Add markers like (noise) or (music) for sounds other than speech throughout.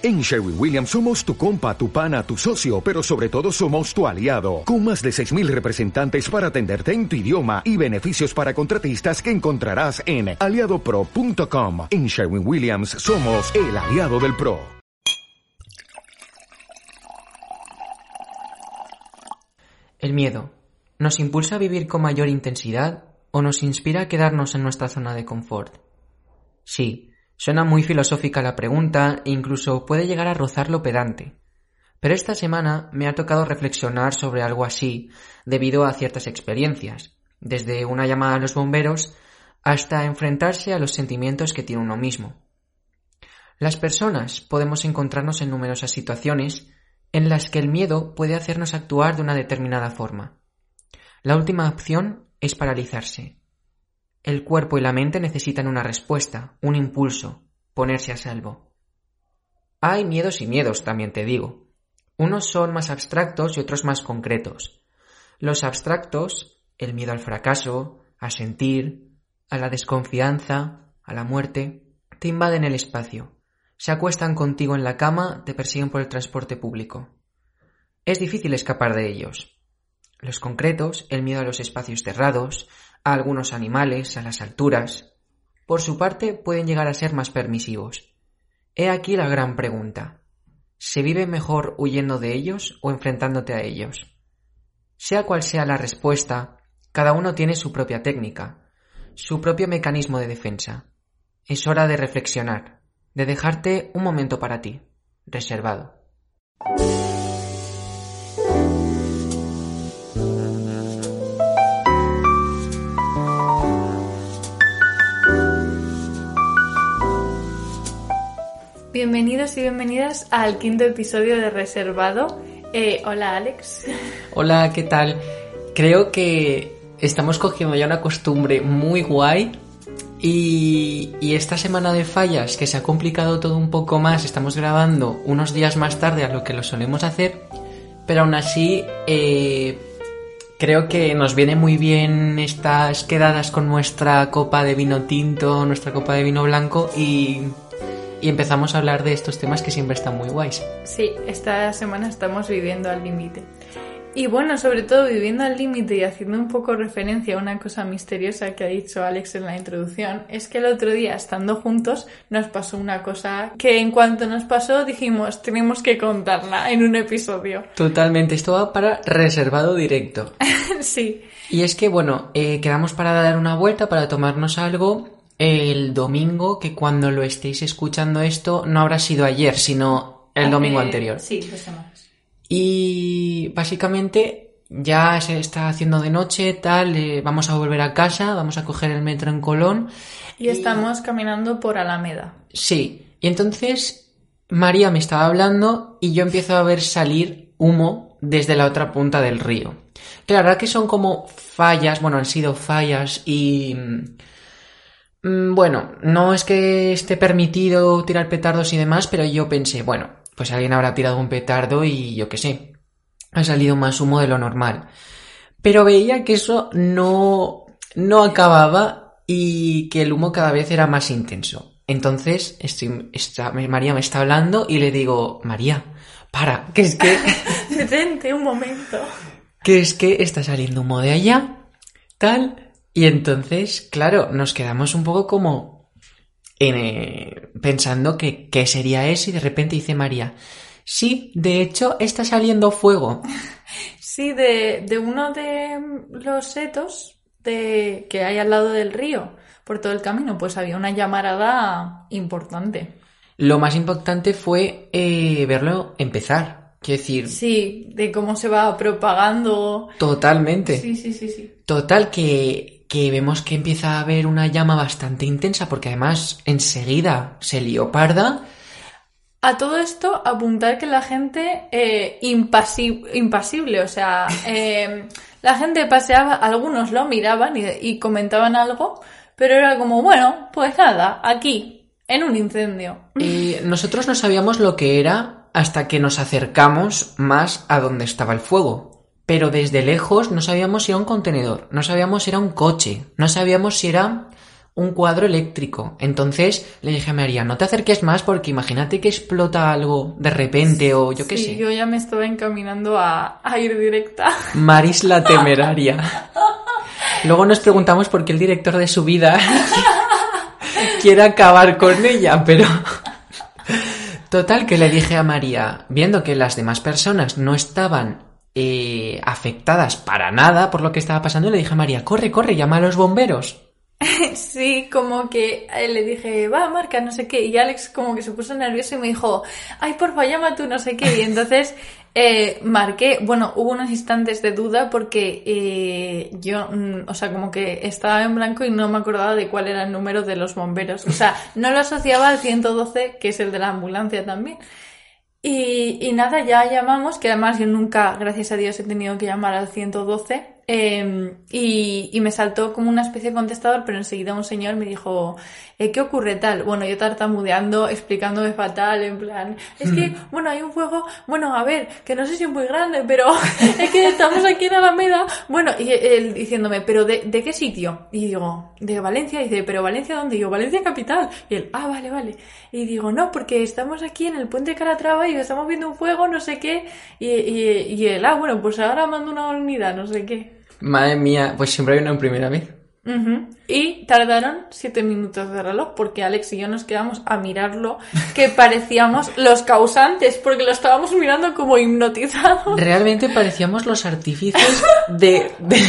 En Sherwin Williams somos tu compa, tu pana, tu socio, pero sobre todo somos tu aliado, con más de 6.000 representantes para atenderte en tu idioma y beneficios para contratistas que encontrarás en aliadopro.com. En Sherwin Williams somos el aliado del PRO. El miedo, ¿nos impulsa a vivir con mayor intensidad o nos inspira a quedarnos en nuestra zona de confort? Sí, Suena muy filosófica la pregunta e incluso puede llegar a rozar lo pedante. Pero esta semana me ha tocado reflexionar sobre algo así debido a ciertas experiencias, desde una llamada a los bomberos hasta enfrentarse a los sentimientos que tiene uno mismo. Las personas podemos encontrarnos en numerosas situaciones en las que el miedo puede hacernos actuar de una determinada forma. La última opción es paralizarse, el cuerpo y la mente necesitan una respuesta, un impulso, ponerse a salvo. Hay miedos y miedos, también te digo. Unos son más abstractos y otros más concretos. Los abstractos, el miedo al fracaso, a sentir, a la desconfianza, a la muerte, te invaden el espacio. Se acuestan contigo en la cama, te persiguen por el transporte público. Es difícil escapar de ellos. Los concretos, el miedo a los espacios cerrados, a algunos animales, a las alturas. Por su parte, pueden llegar a ser más permisivos. He aquí la gran pregunta. ¿Se vive mejor huyendo de ellos o enfrentándote a ellos? Sea cual sea la respuesta, cada uno tiene su propia técnica, su propio mecanismo de defensa. Es hora de reflexionar, de dejarte un momento para ti, reservado. Bienvenidos y bienvenidas al quinto episodio de Reservado. Eh, hola Alex. Hola, ¿qué tal? Creo que estamos cogiendo ya una costumbre muy guay y, esta semana de fallas que se ha complicado todo un poco más, estamos grabando unos días más tarde a lo que lo solemos hacer, pero aún así eh, creo que nos viene muy bien estas quedadas con nuestra copa de vino tinto, nuestra copa de vino blanco y y empezamos a hablar de estos temas que siempre están muy guays. Sí, esta semana estamos viviendo al límite. Y bueno, sobre todo viviendo al límite y haciendo un poco referencia a una cosa misteriosa que ha dicho Alex en la introducción, es que el otro día, estando juntos, nos pasó una cosa que en cuanto nos pasó dijimos, tenemos que contarla en un episodio. Totalmente, esto va para reservado directo. (laughs) sí. Y es que, bueno, eh, quedamos para dar una vuelta, para tomarnos algo el domingo, que cuando lo estéis escuchando esto no habrá sido ayer, sino el domingo anterior. Sí, dos semanas. Y básicamente ya se está haciendo de noche, tal, eh, vamos a volver a casa, vamos a coger el metro en Colón. Y, estamos caminando por Alameda. Sí, y entonces María me estaba hablando y yo empiezo a ver salir humo desde la otra punta del río. Claro, que son como fallas, bueno, han sido fallas y bueno, no es que esté permitido tirar petardos y demás, pero yo pensé, bueno, pues alguien habrá tirado un petardo y yo qué sé, ha salido más humo de lo normal. Pero veía que eso no, no acababa y que el humo cada vez era más intenso. Entonces, estoy, María me está hablando y le digo, María, para, que es que... (laughs) Detente un momento. Que es que está saliendo humo de allá, tal, y entonces, claro, nos quedamos un poco como eh, pensando que qué sería eso y de repente dice María, sí, de hecho está saliendo fuego. (laughs) Sí, de, de uno de los setos de, que hay al lado del río, por todo el camino, pues había una llamarada importante. Lo más importante fue eh, verlo empezar. Quiero decir. Sí, de cómo se va propagando. Totalmente. Sí, sí, sí, sí. Total, que que vemos que empieza a haber una llama bastante intensa, porque además enseguida se lió parda. A todo esto, apuntar que la gente eh, impasible, o sea, (laughs) em, la gente paseaba, algunos lo miraban y, comentaban algo, pero era como, bueno, pues nada, aquí, en un incendio. Y nosotros no sabíamos lo que era hasta que nos acercamos más a donde estaba el fuego pero desde lejos no sabíamos si era un contenedor, no sabíamos si era un coche, no sabíamos si era un cuadro eléctrico. Entonces le dije a María, no te acerques más porque imagínate que explota algo de repente o yo qué Sí, sé. yo ya me estaba encaminando a, a ir directa. Maris la temeraria. Luego nos preguntamos por qué el director de su vida (laughs) quiere acabar con ella, pero... Total, que le dije a María, viendo que las demás personas no estaban eh, afectadas para nada por lo que estaba pasando, le dije a María, corre, corre, llama a los bomberos. (laughs) Sí, como que eh, le dije, va, marca, no sé qué. Y Alex como que se puso nervioso y me dijo, ay, porfa, llama tú, no sé qué. Y entonces (laughs) eh, marqué, bueno, hubo unos instantes de duda porque eh, yo, mm, o sea, como que estaba en blanco y no me acordaba de cuál era el número de los bomberos. O sea, no lo asociaba al 112, que es el de la ambulancia también. Y, y nada, ya llamamos, que además yo nunca, gracias a Dios, he tenido que llamar al 112. Eh, y, y me saltó como una especie de contestador, pero enseguida un señor me dijo, eh, ¿qué ocurre tal? Bueno, yo tartamudeando, explicándome fatal, en plan, es que, (laughs) bueno, hay un fuego, bueno, a ver, que no sé si es muy grande, pero (laughs) es que estamos aquí en Alameda. Bueno, y él diciéndome, ¿pero de, de qué sitio? Y digo, de Valencia. Y dice, ¿pero Valencia dónde? Y yo, Valencia capital. Y él, ah, vale, vale. Y digo, no, porque estamos aquí en el puente Calatrava y estamos viendo un fuego, no sé qué. Y, y, y él, ah, bueno, pues ahora mando una unidad, no sé qué. Madre mía, pues siempre hay una en primera vez. Y tardaron siete minutos de reloj porque Alex y yo nos quedamos a mirarlo, que (laughs) parecíamos los causantes, porque lo estábamos mirando como hipnotizados, Realmente parecíamos los artífices (laughs) de, de-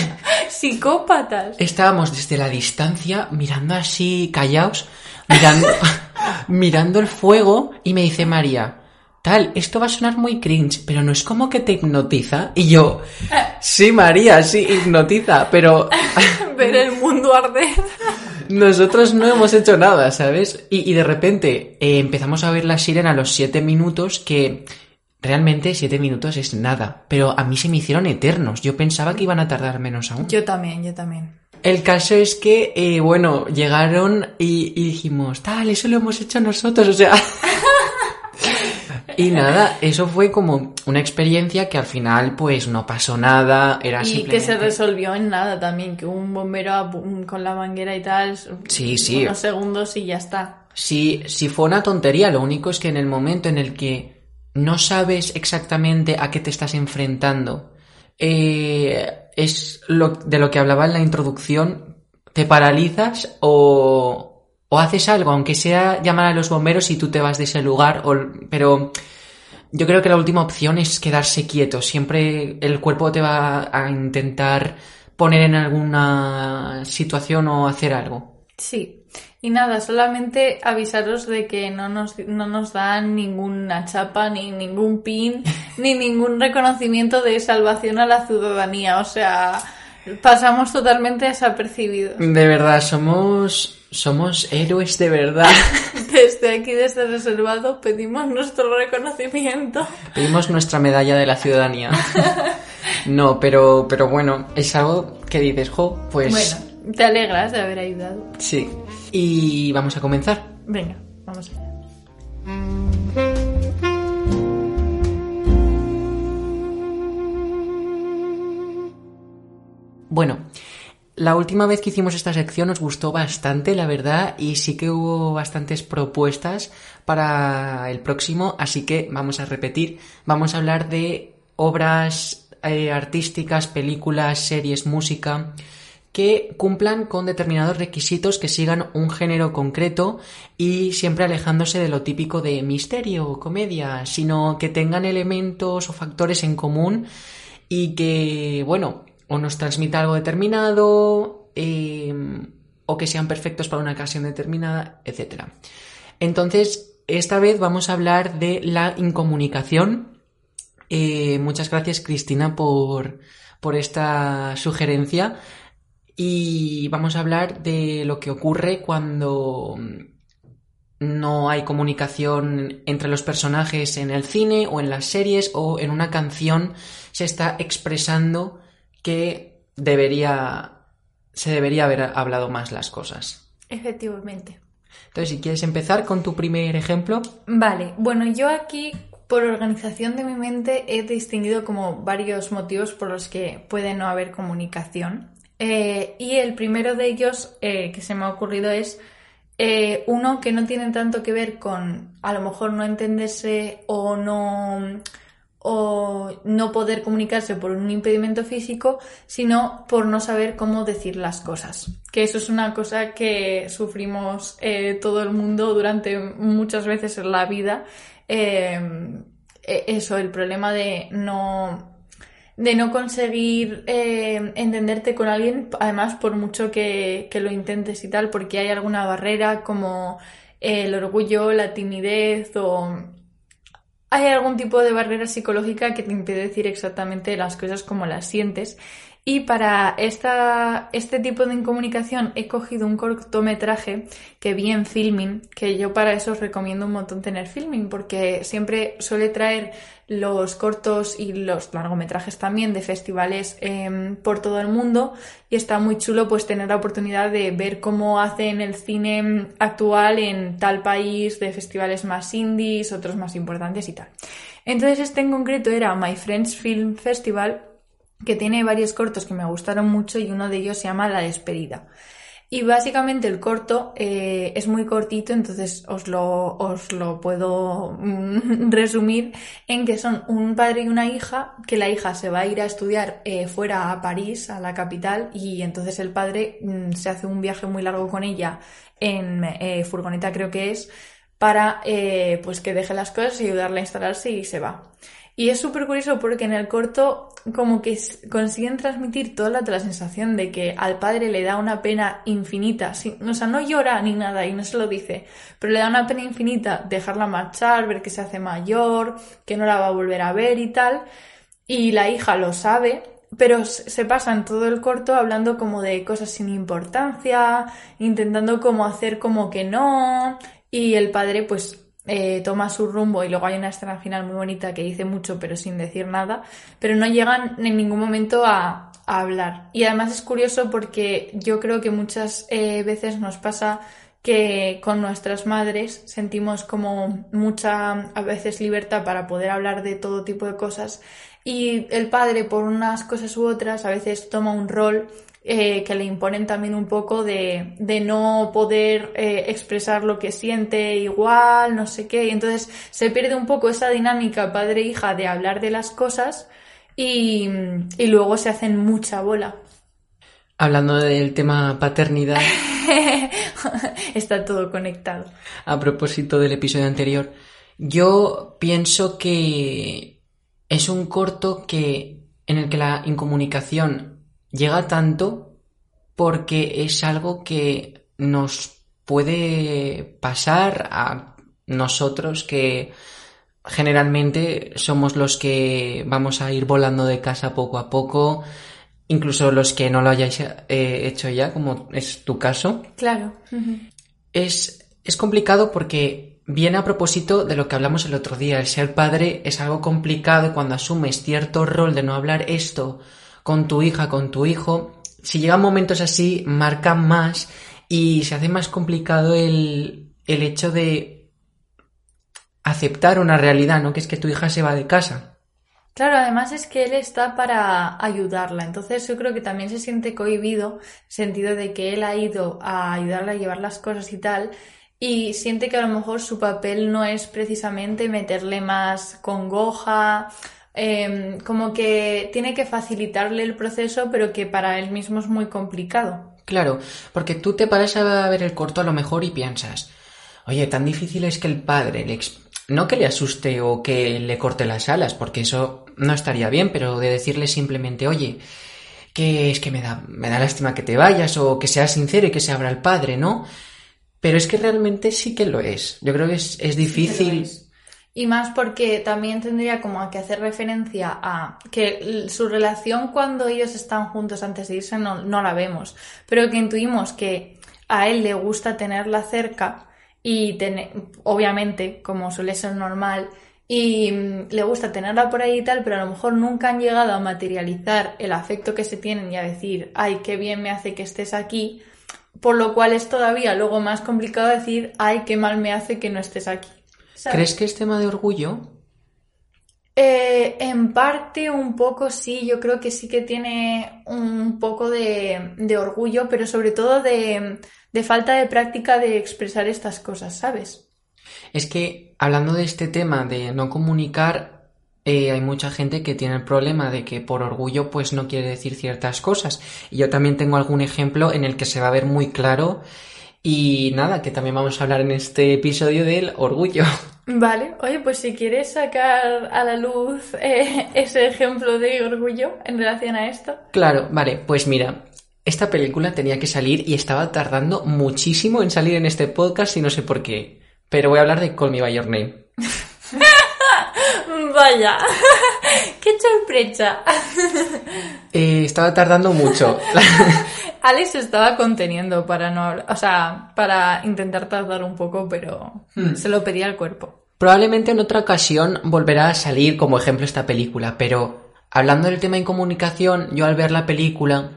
psicópatas. Estábamos desde la distancia mirando así, callaos, mirando, (laughs) mirando el fuego y me dice María, tal, esto va a sonar muy cringe, pero no es como que te hipnotiza. Y yo, sí María, sí, hipnotiza, pero (laughs) Ver el mundo arder. nosotros no hemos hecho nada, ¿sabes? Y, y de repente eh, empezamos a ver la sirena a los siete minutos que... Realmente siete minutos es nada, pero a mí se me hicieron eternos. Yo pensaba que iban a tardar menos aún. Yo también, yo también. El caso es que, eh, bueno, llegaron y, y dijimos, tal, eso lo hemos hecho nosotros, o sea... (laughs) y nada, eso fue como una experiencia que al final pues no pasó nada, era Y simplemente... que se resolvió en nada también, que un bombero con la manguera y tal, Sí, sí. unos segundos y ya está. Si, si fue una tontería, lo único es que en el momento en el que no sabes exactamente a qué te estás enfrentando, eh, es lo, de lo que hablaba en la introducción, te paralizas o, o haces algo, aunque sea llamar a los bomberos y tú te vas de ese lugar, o, pero yo creo que la última opción es quedarse quieto. Siempre el cuerpo te va a intentar poner en alguna situación o hacer algo. Sí. Y nada, solamente avisaros de que no nos, no nos dan ninguna chapa, ni ningún pin, (laughs) ni ningún reconocimiento de salvación a la ciudadanía. O sea, pasamos totalmente desapercibidos. De verdad, somos, somos héroes de verdad. (laughs) Desde aquí, desde reservado, pedimos nuestro reconocimiento. Pedimos nuestra medalla de la ciudadanía. (laughs) No, pero, pero bueno, es algo que dices, jo, pues Bueno, te alegras de haber ayudado. sí. Y vamos a comenzar. Venga, vamos allá. Bueno, la última vez que hicimos esta sección nos gustó bastante, la verdad, y sí que hubo bastantes propuestas para el próximo, así que vamos a repetir. Vamos a hablar de obras eh, artísticas, películas, series, música que cumplan con determinados requisitos que sigan un género concreto y siempre alejándose de lo típico de misterio o comedia, sino que tengan elementos o factores en común y que, bueno, o nos transmita algo determinado, eh, o que sean perfectos para una ocasión determinada, etc. Entonces, esta vez vamos a hablar de la incomunicación. Eh, muchas gracias, Cristina, por, por esta sugerencia. Y vamos a hablar de lo que ocurre cuando no hay comunicación entre los personajes en el cine o en las series o en una canción se está expresando que debería se debería haber hablado más las cosas. Efectivamente. Entonces, si quieres empezar con tu primer ejemplo, Vale, bueno, yo aquí, por organización de mi mente, he distinguido como varios motivos por los que puede no haber comunicación. Eh, y el primero de ellos eh, que se me ha ocurrido es eh, uno que no tiene tanto que ver con a lo mejor no entenderse o no o no poder comunicarse por un impedimento físico, sino por no saber cómo decir las cosas. Que eso es una cosa que sufrimos todo el mundo durante muchas veces en la vida. eso, el problema de no de no conseguir eh, entenderte con alguien, además por mucho que, lo intentes y tal, porque hay alguna barrera como el orgullo, la timidez o hay algún tipo de barrera psicológica que te impide decir exactamente las cosas como las sientes. Y para esta, este tipo de incomunicación he cogido un cortometraje que vi en Filming, que yo para eso os recomiendo un montón tener Filming, porque siempre suele traer los cortos y los largometrajes también de festivales em, por todo el mundo y está muy chulo pues tener la oportunidad de ver cómo hacen el cine actual en tal país de festivales más indies, otros más importantes y tal. Entonces este en concreto era My Friends Film Festival que tiene varios cortos que me gustaron mucho y uno de ellos se llama La despedida. Y básicamente el corto eh, es muy cortito, entonces os lo, os lo puedo mm, (laughs) resumir en que son un padre y una hija, que la hija se va a ir a estudiar eh, fuera a París, a la capital, y entonces el padre mm, se hace un viaje muy largo con ella en eh, furgoneta creo que es, para pues que deje las cosas y ayudarle a instalarse y se va. Y es súper curioso porque en el corto como que consiguen transmitir toda la, sensación de que al padre le da una pena infinita. o sea, no llora ni nada y no se lo dice, pero le da una pena infinita dejarla marchar, ver que se hace mayor, que no la va a volver a ver y tal. Y la hija lo sabe, pero se pasan todo el corto hablando como de cosas sin importancia, intentando como hacer como que no. Y el padre pues eh, toma su rumbo y luego hay una escena final muy bonita que dice mucho pero sin decir nada, pero no llegan en ningún momento a, hablar. Y además es curioso porque yo creo que muchas eh, veces nos pasa que con nuestras madres sentimos como mucha a veces libertad para poder hablar de todo tipo de cosas y el padre por unas cosas u otras a veces toma un rol eh, que le imponen también un poco de, de no poder eh, expresar lo que siente igual, no sé qué. Y entonces se pierde un poco esa dinámica padre-hija de hablar de las cosas y, y luego se hacen mucha bola. Hablando del tema paternidad. (laughs) Está todo conectado. A propósito del episodio anterior, yo pienso que es un corto que en el que la incomunicación llega tanto porque es algo que nos puede pasar a nosotros que generalmente somos los que vamos a ir volando de casa poco a poco, incluso los que no lo hayáis eh, hecho ya, como es tu caso. Claro. es, es complicado porque viene a propósito de lo que hablamos el otro día. El ser padre es algo complicado cuando asumes cierto rol de no hablar esto con tu hija, con tu hijo, si llegan momentos así, marcan más y se hace más complicado el, el hecho de aceptar una realidad, ¿no? Que es que tu hija se va de casa. Claro, además es que él está para ayudarla, entonces yo creo que también se siente cohibido, sentido de que él ha ido a ayudarla a llevar las cosas y tal, y siente que a lo mejor su papel no es precisamente meterle más congoja Em, como que tiene que facilitarle el proceso, pero que para él mismo es muy complicado. Claro, porque tú te paras a ver el corto a lo mejor y piensas, oye, tan difícil es que el padre le no que le asuste o que le corte las alas, porque eso no estaría bien, pero de decirle simplemente, oye, que es que me da, me da lástima que te vayas o que sea sincero y que se abra el padre, ¿no? Pero es que realmente sí que lo es. Yo creo que es, es difícil. Y más porque también tendría como que hacer referencia a que su relación cuando ellos están juntos antes de irse no, la vemos, pero que intuimos que a él le gusta tenerla cerca y tener, obviamente, como suele ser normal, y mm, le gusta tenerla por ahí y tal, pero a lo mejor nunca han llegado a materializar el afecto que se tienen y a decir, ay, qué bien me hace que estés aquí, por lo cual es todavía luego más complicado decir, ay, qué mal me hace que no estés aquí. ¿Crees que es tema de orgullo? Eh, en parte, un poco sí, yo creo que sí que tiene un poco de, de orgullo, pero sobre todo de, de falta de práctica de expresar estas cosas, ¿sabes? Es que hablando de este tema de no comunicar, eh, hay mucha gente que tiene el problema de que por orgullo pues no quiere decir ciertas cosas. Y yo también tengo algún ejemplo en el que se va a ver muy claro y nada, que también vamos a hablar en este episodio del orgullo. (laughs) Vale, oye, pues si quieres sacar a la luz eh, ese ejemplo de orgullo en relación a esto. Claro, vale, pues mira, esta película tenía que salir y estaba tardando muchísimo en salir en este podcast y no sé por qué. Pero voy a hablar de Call Me By Your Name. (laughs) Vaya, (laughs) qué sorpresa. Eh, estaba tardando mucho. Alex se estaba conteniendo para no hablar, o sea, para intentar tardar un poco, pero Hmm. se lo pedía al cuerpo. Probablemente en otra ocasión volverá a salir como ejemplo esta película, pero hablando del tema de comunicación, yo al ver la película,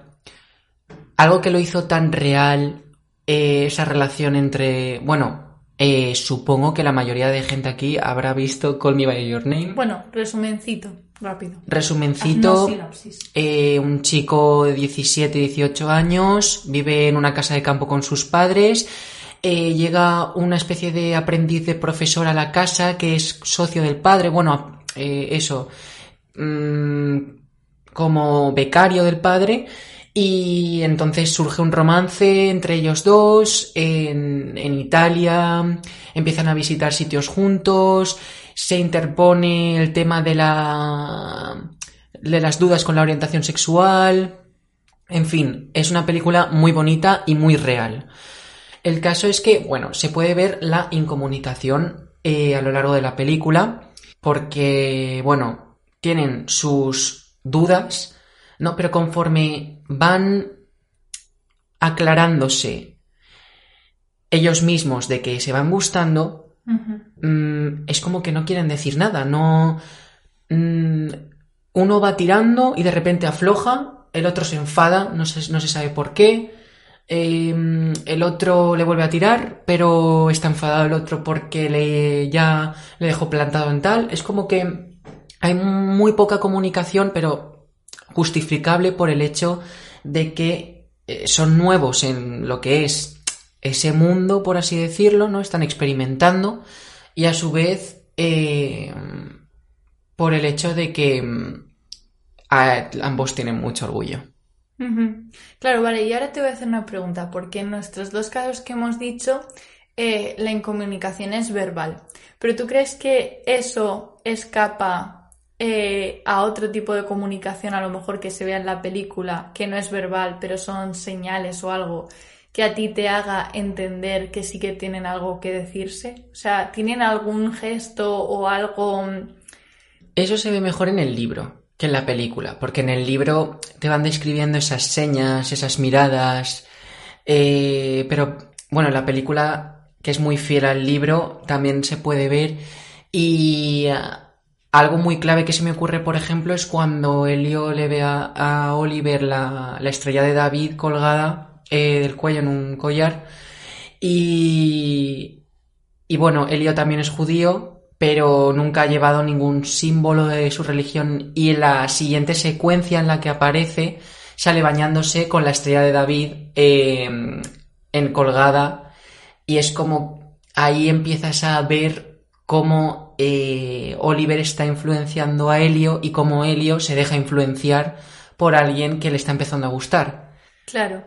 algo que lo hizo tan real, eh, esa relación entre, bueno, eh, supongo que la mayoría de gente aquí habrá visto Call Me By Your Name. Bueno, resumencito, rápido. Resumencito, eh, un chico de 17, 18 años, vive en una casa de campo con sus padres, eh, llega una especie de aprendiz de profesor a la casa que es socio del padre, bueno, eh, eso, mm, como becario del padre, y entonces surge un romance entre ellos dos en, en Italia, empiezan a visitar sitios juntos, se interpone el tema de la de las dudas con la orientación sexual. En fin, es una película muy bonita y muy real. El caso es que, bueno, se puede ver la incomunicación eh, a lo largo de la película, porque, bueno, tienen sus dudas, ¿no? Pero conforme van aclarándose ellos mismos de que se van gustando, Mm, es como que no quieren decir nada, no... mm, uno va tirando y de repente afloja, el otro se enfada, no se, no se sabe por qué, eh, el otro le vuelve a tirar, pero está enfadado el otro porque le, ya le dejó plantado en tal, es como que hay muy poca comunicación, pero justificable por el hecho de que eh, son nuevos en lo que es ese mundo, por así decirlo, ¿no? Están experimentando y a su vez eh, por el hecho de que mm, ambos tienen mucho orgullo. Claro, vale, y ahora te voy a hacer una pregunta, porque en nuestros dos casos que hemos dicho, eh, la incomunicación es verbal. Pero ¿tú crees que eso escapa eh, a otro tipo de comunicación, a lo mejor que se vea en la película, que no es verbal, pero son señales o algo que a ti te haga entender que sí que tienen algo que decirse? O sea, ¿tienen algún gesto o algo... mm, Eso se ve mejor en el libro que en la película, porque en el libro te van describiendo esas señas, esas miradas, eh, pero bueno, en la película, que es muy fiel al libro, también se puede ver y ah, algo muy clave que se me ocurre, por ejemplo, es cuando Elio le ve a, Oliver la estrella de David colgada eh, del cuello en un collar. Y, y bueno, Elio también es judío, pero nunca ha llevado ningún símbolo de su religión. Y en la siguiente secuencia en la que aparece sale bañándose con la estrella de David eh, en colgada. Y es como ahí empiezas a ver cómo eh, Oliver está influenciando a Helio y cómo Helio se deja influenciar por alguien que le está empezando a gustar. Claro,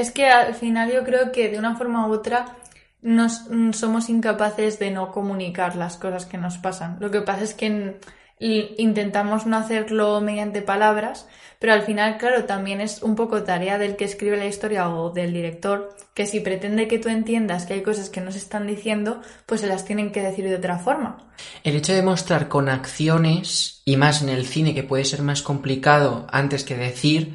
es que al final yo creo que de una forma u otra nos, mm, somos incapaces de no comunicar las cosas que nos pasan. Lo que pasa es que intentamos no hacerlo mediante palabras, pero al final, claro, también es un poco tarea del que escribe la historia o del director, que si pretende que tú entiendas que hay cosas que no se están diciendo, pues se las tienen que decir de otra forma. El hecho de mostrar con acciones, y más en el cine que puede ser más complicado antes que decir,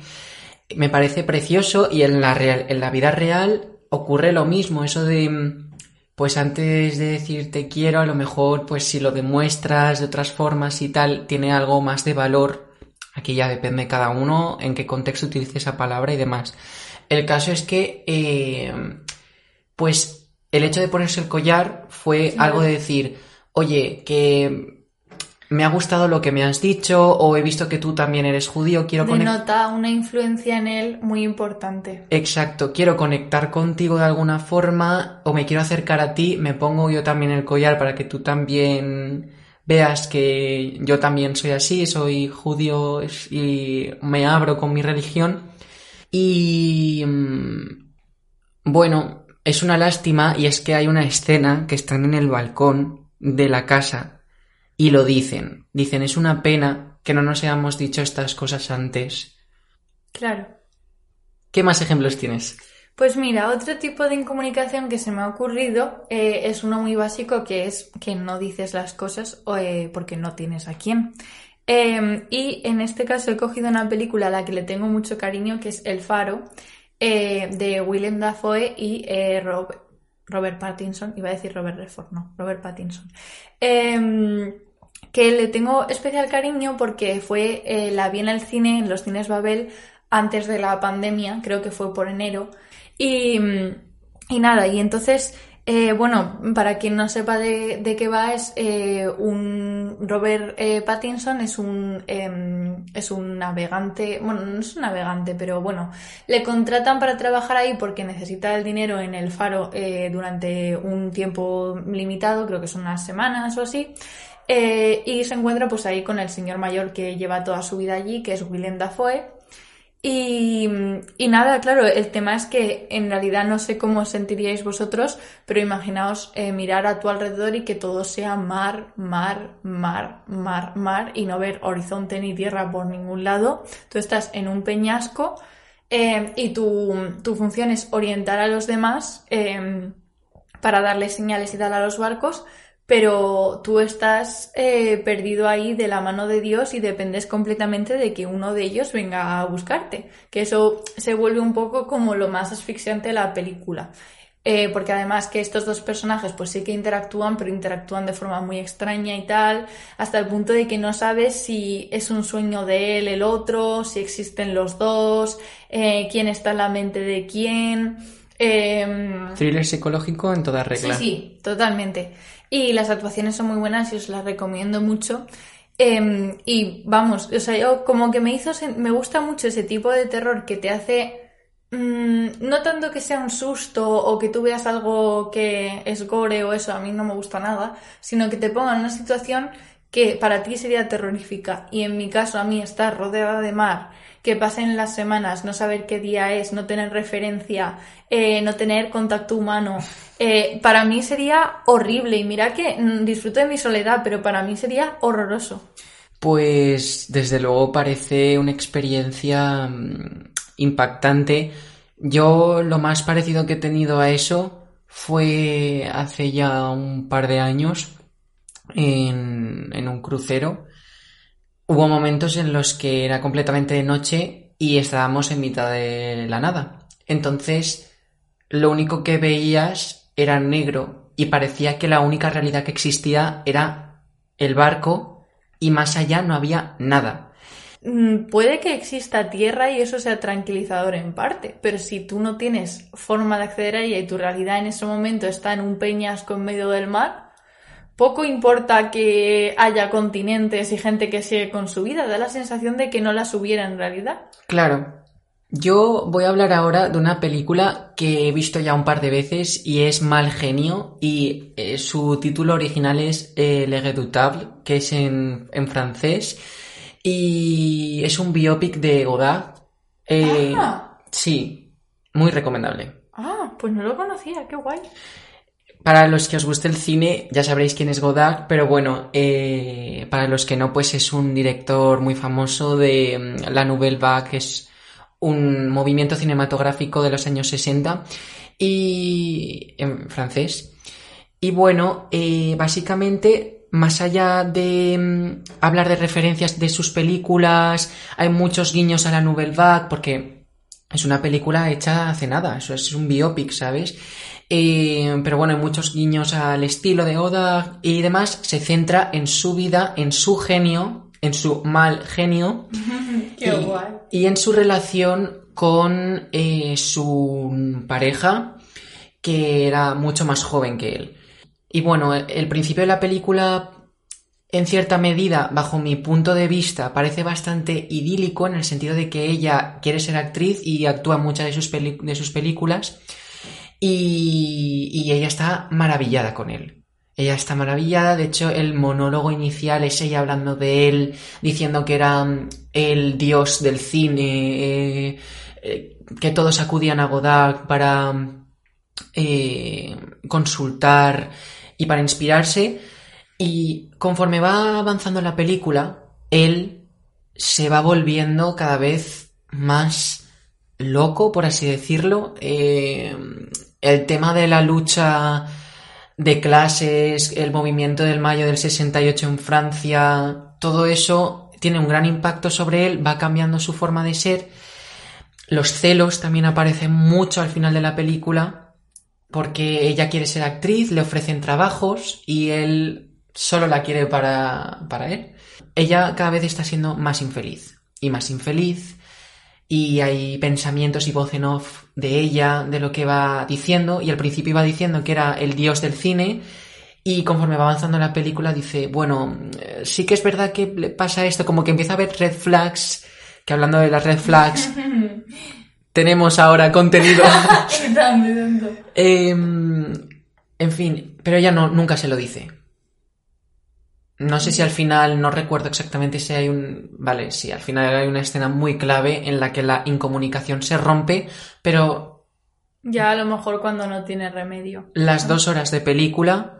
me parece precioso y en la, real- en la vida real ocurre lo mismo, eso de, mm, pues antes de decir te quiero, a lo mejor, pues si lo demuestras de otras formas y tal, tiene algo más de valor. Aquí ya depende de cada uno en qué contexto utilice esa palabra y demás. El caso es que, eh, pues el hecho de ponerse el collar fue Sí. algo de decir, oye, que me ha gustado lo que me has dicho o he visto que tú también eres judío, quiero conectar... Denota una influencia en él muy importante. Exacto, quiero conectar contigo de alguna forma o me quiero acercar a ti, me pongo yo también el collar para que tú también veas que yo también soy así, soy judío y me abro con mi religión. Y mm, bueno, es una lástima y es que hay una escena que están en el balcón de la casa y lo dicen. Dicen, es una pena que no nos hayamos dicho estas cosas antes. Claro. ¿Qué más ejemplos tienes? Pues mira, otro tipo de incomunicación que se me ha ocurrido eh, es uno muy básico que es que no dices las cosas eh, porque no tienes a quién. Em, y en este caso he cogido una película a la que le tengo mucho cariño que es El Faro eh, de Willem Dafoe y Robert Pattinson. Iba a decir Robert Redford, no, Robert Pattinson. Em, que le tengo especial cariño porque fue, eh, la vi en el cine, en los cines Babel, antes de la pandemia, creo que fue por enero. Y, y nada, y entonces eh, bueno, para quien no sepa de, qué va, es eh, un Robert eh, Pattinson es un em, es un navegante, bueno, no es un navegante, pero bueno, le contratan para trabajar ahí porque necesita el dinero en el faro durante un tiempo limitado, creo que son unas semanas o así. y se encuentra pues ahí con el señor mayor que lleva toda su vida allí, que es Willem Dafoe, y, nada, claro, el tema es que en realidad no sé cómo sentiríais vosotros, pero imaginaos eh, mirar a tu alrededor y que todo sea mar, mar, mar, mar, mar y no ver horizonte ni tierra por ningún lado. Tú estás en un peñasco eh, y tu, tu, función es orientar a los demás eh, para darles señales y tal a los barcos, pero tú estás eh, perdido ahí de la mano de Dios y dependes completamente de que uno de ellos venga a buscarte, que eso se vuelve un poco como lo más asfixiante de la película. Eh, porque además que estos dos personajes pues sí que interactúan, pero interactúan de forma muy extraña y tal, hasta el punto de que no sabes si es un sueño de él el otro, si existen los dos, eh, quién está en la mente de quién. Em, Thriller psicológico en toda regla. Sí, sí, totalmente. Y las actuaciones son muy buenas y os las recomiendo mucho. Em, y vamos, o sea, yo como que me hizo, me gusta mucho ese tipo de terror que te hace, mm, no tanto que sea un susto o que tú veas algo que es gore o eso, a mí no me gusta nada, sino que te ponga en una situación que para ti sería terrorífica. Y en mi caso, a mí estar rodeada de mar, que pasen las semanas, no saber qué día es, no tener referencia, eh, no tener contacto humano, eh, para mí sería horrible. Y mira que mm, disfruto de mi soledad, pero para mí sería horroroso. Pues desde luego parece una experiencia mm, impactante. Yo lo más parecido que he tenido a eso fue hace ya un par de años en, un crucero, hubo momentos en los que era completamente de noche y estábamos en mitad de la nada. Entonces, lo único que veías era negro y parecía que la única realidad que existía era el barco y más allá no había nada. Mm, puede que exista tierra y eso sea tranquilizador en parte, pero si tú no tienes forma de acceder a ella y tu realidad en ese momento está en un peñasco en medio del mar, poco importa que haya continentes y gente que sigue con su vida, da la sensación de que no las hubiera en realidad. Claro. Yo voy a hablar ahora de una película que he visto ya un par de veces y es Mal Genio y eh, su título original es eh, Le Redoutable, que es en, francés y es un biopic de Godard. Eh, ah. Sí, muy recomendable. Ah, pues no lo conocía, qué guay. Para los que os guste el cine, ya sabréis quién es Godard, pero bueno, eh, para los que no, pues es un director muy famoso de mm, La Nouvelle Vague, que es un movimiento cinematográfico de los años 60 y en francés. Y bueno, eh, básicamente, más allá de mm, hablar de referencias de sus películas, hay muchos guiños a la Nouvelle Vague, porque es una película hecha hace nada, es un biopic, ¿sabes? Eh, pero bueno, hay muchos guiños al estilo de Oda y demás. Se centra en su vida, en su genio, en su mal genio. (laughs) Qué y, guay. y, en su relación con eh, su pareja, que era mucho más joven que él. Y bueno, el principio de la película en cierta medida, bajo mi punto de vista, parece bastante idílico en el sentido de que ella quiere ser actriz y actúa en muchas de sus, de sus películas y, ella está maravillada con él. Ella está maravillada, de hecho el monólogo inicial es ella hablando de él, diciendo que era mm, el dios del cine, eh, eh, que todos acudían a Godard para eh, consultar y para inspirarse. Y conforme va avanzando la película, él se va volviendo cada vez más loco, por así decirlo. el tema de la lucha de clases, el movimiento del mayo del 68 en Francia, todo eso tiene un gran impacto sobre él, va cambiando su forma de ser. Los celos también aparecen mucho al final de la película, porque ella quiere ser actriz, le ofrecen trabajos y él solo la quiere para, para él. Ella cada vez está siendo más infeliz y más infeliz y hay pensamientos y voz en off de ella, de lo que va diciendo, y al principio iba diciendo que era el dios del cine, y conforme va avanzando la película dice, bueno, eh, sí que es verdad que le pasa esto, como que empieza a ver red flags, que hablando de las red flags, (laughs) tenemos ahora contenido. (laughs) Em, en fin, pero ella no, nunca se lo dice. No sé si al final, no recuerdo exactamente si hay un... Vale, sí, al final hay una escena muy clave en la que la incomunicación se rompe, pero... Ya a lo mejor cuando no tiene remedio. Las dos horas de película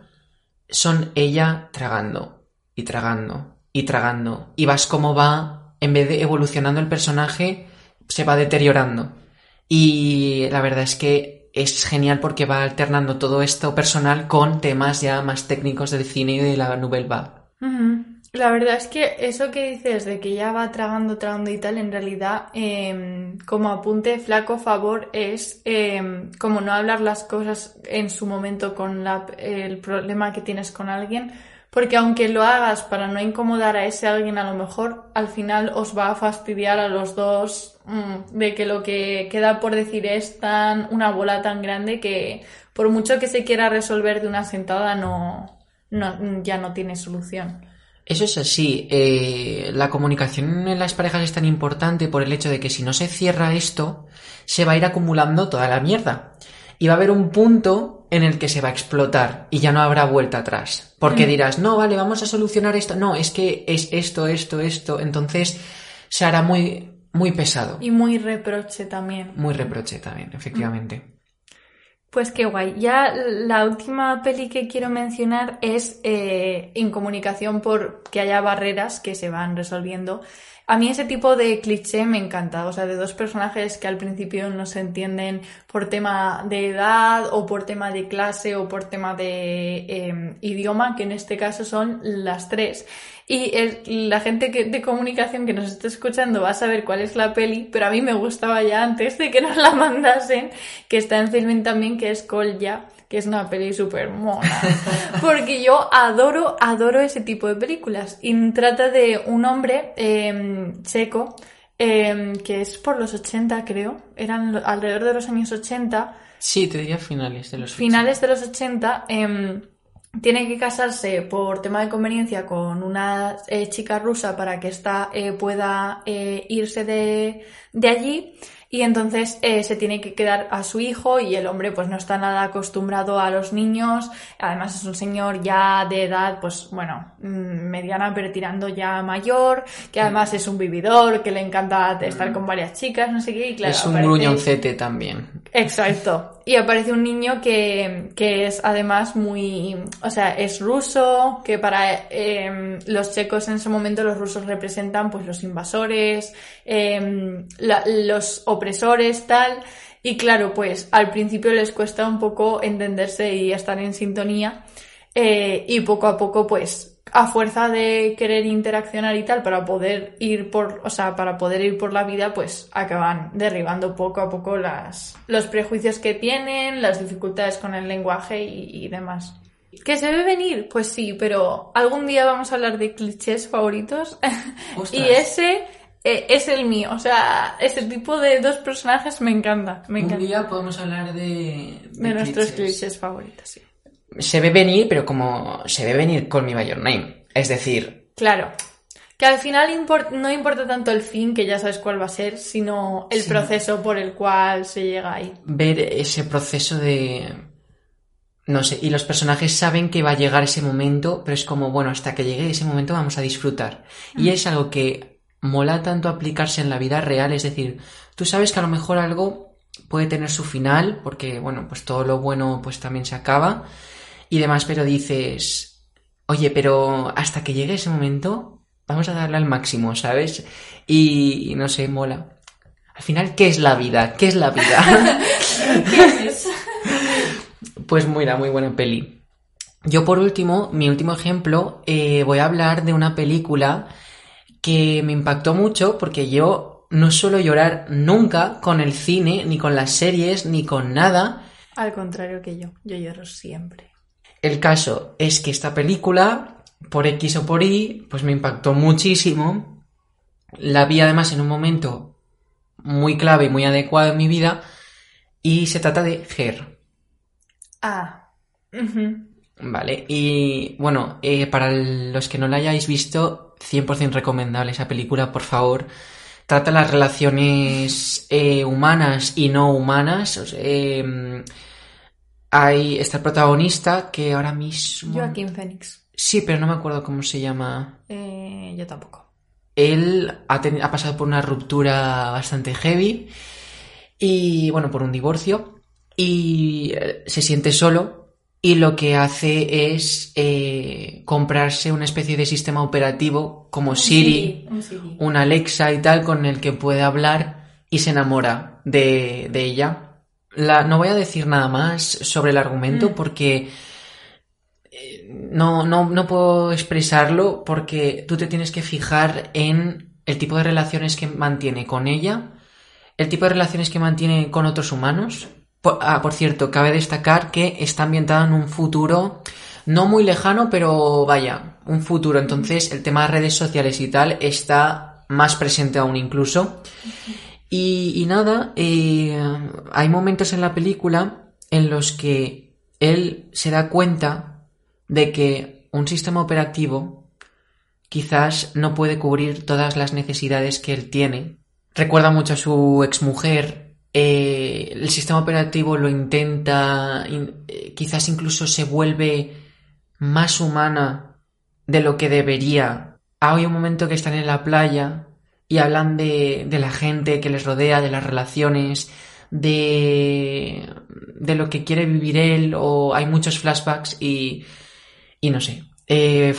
son ella tragando y tragando y tragando. Y vas como va, en vez de evolucionando el personaje, se va deteriorando. Y la verdad es que es genial porque va alternando todo esto personal con temas ya más técnicos del cine y de la nouvelle vague. La verdad es que eso que dices de que ya va tragando, tragando y tal, en realidad, em, como apunte flaco favor es em, como no hablar las cosas en su momento con el problema que tienes con alguien, porque aunque lo hagas para no incomodar a ese alguien, a lo mejor al final os va a fastidiar a los dos mm, de que lo que queda por decir es tan una bola tan grande que por mucho que se quiera resolver de una sentada no no, ya no tiene solución. Eso es así. Eh, la comunicación en las parejas es tan importante por el hecho de que si no se cierra esto, se va a ir acumulando toda la mierda. Y va a haber un punto en el que se va a explotar y ya no habrá vuelta atrás. Porque mm. dirás, no, vale, vamos a solucionar esto. No, es que es esto, esto, esto. Entonces se hará muy, muy pesado. Y muy reproche también. Muy reproche también, efectivamente. Pues qué guay. Ya la última peli que quiero mencionar es eh, Incomunicación por que haya barreras que se van resolviendo. A mí ese tipo de cliché me encanta, o sea, de dos personajes que al principio no se entienden por tema de edad o por tema de clase o por tema de em, idioma, que en este caso son las tres. Y la gente que, de comunicación que nos esté escuchando va a saber cuál es la peli, pero a mí me gustaba ya antes de que nos la (laughs) mandasen, que está en Filmin también, que es Kolja que es una peli súper mona. (laughs) Porque yo adoro, adoro ese tipo de películas. Y trata de un hombre eh, checo, em, que es por los 80, creo. Eran alrededor de los años 80. Sí, te diría finales de los 80. Finales de los 80. Em, tiene que casarse por tema de conveniencia con una eh, chica rusa para que ésta eh, pueda eh, irse de, de allí y entonces eh, se tiene que quedar a su hijo y el hombre pues no está nada acostumbrado a los niños, además es un señor ya de edad pues bueno, mm, mediana pero tirando ya mayor, que además es un vividor, que le encanta estar con varias chicas, no sé qué, y claro. Es un gruñoncete también. Exacto. Y aparece un niño que, que es además muy, o sea, es ruso, que para em, los checos en ese momento los rusos representan pues los invasores, em, los opresores, tal. Y claro, pues al principio les cuesta un poco entenderse y estar en sintonía. Eh, y poco a poco, pues, a fuerza de querer interaccionar y tal, para poder ir por, o sea, para poder ir por la vida, pues acaban derribando poco a poco las, los prejuicios que tienen, las dificultades con el lenguaje y, demás. ¿Que se ve venir? Pues sí, pero algún día vamos a hablar de clichés favoritos. (laughs) y ese eh, es el mío. O sea, ese tipo de dos personajes me encanta. Me Un día podemos hablar de... De, nuestros clichés favoritos, sí. Se ve venir, pero como se ve venir con mi By Your Name. Es decir, Claro. Que al final no importa tanto el fin, que ya sabes cuál va a ser, sino el Sí. proceso por el cual se llega ahí. ver ese proceso de... No sé, y los personajes saben que va a llegar ese momento, pero es como, bueno, hasta que llegue ese momento vamos a disfrutar. Y es algo que mola tanto aplicarse en la vida real, es decir, tú sabes que a lo mejor algo puede tener su final, porque, bueno, pues todo lo bueno pues también se acaba y demás, pero dices, oye, pero hasta que llegue ese momento vamos a darle al máximo, ¿sabes? Y, y no sé, mola. Al final, ¿qué es la vida? ¿Qué es la vida? (laughs) (laughs) Pues mira, muy buena peli. Yo por último, mi último ejemplo, eh, voy a hablar de una película que me impactó mucho porque yo no suelo llorar nunca con el cine, ni con las series, ni con nada. Al contrario que yo, yo lloro siempre. El caso es que esta película, por X o por Y, pues me impactó muchísimo. La vi además en un momento muy clave y muy adecuado en mi vida. Y se trata de Her. Ah. Vale, y bueno, eh, para los que no la hayáis visto, 100% recomendable esa película, por favor. Trata las relaciones eh, humanas y no humanas. o sea, eh, hay, está el protagonista que ahora mismo... Joaquín Phoenix. Sí, pero no me acuerdo cómo se llama. Eh, yo tampoco. Él ha, ha pasado por una ruptura bastante heavy y, bueno, por un divorcio y eh, se siente solo y lo que hace es eh, comprarse una especie de sistema operativo como Siri, Un Siri. un Alexa y tal con el que puede hablar y se enamora de, de ella. La, no voy a decir nada más sobre el argumento Mm. porque eh, no, no, no puedo expresarlo porque tú te tienes que fijar en el tipo de relaciones que mantiene con ella, el tipo de relaciones que mantiene con otros humanos. Por, ah, por cierto, cabe destacar que está ambientada en un futuro no muy lejano, pero vaya, un futuro. Entonces, el tema de redes sociales y tal está más presente aún incluso. Y, nada, eh, hay momentos en la película en los que él se da cuenta de que un sistema operativo quizás no puede cubrir todas las necesidades que él tiene. Recuerda mucho a su exmujer. Eh, el sistema operativo lo intenta, in- eh, quizás incluso se vuelve más humana de lo que debería. Hay un momento que están en la playa y hablan de, de la gente que les rodea, de las relaciones, de, de lo que quiere vivir él, o hay muchos flashbacks y, y no sé. Eh,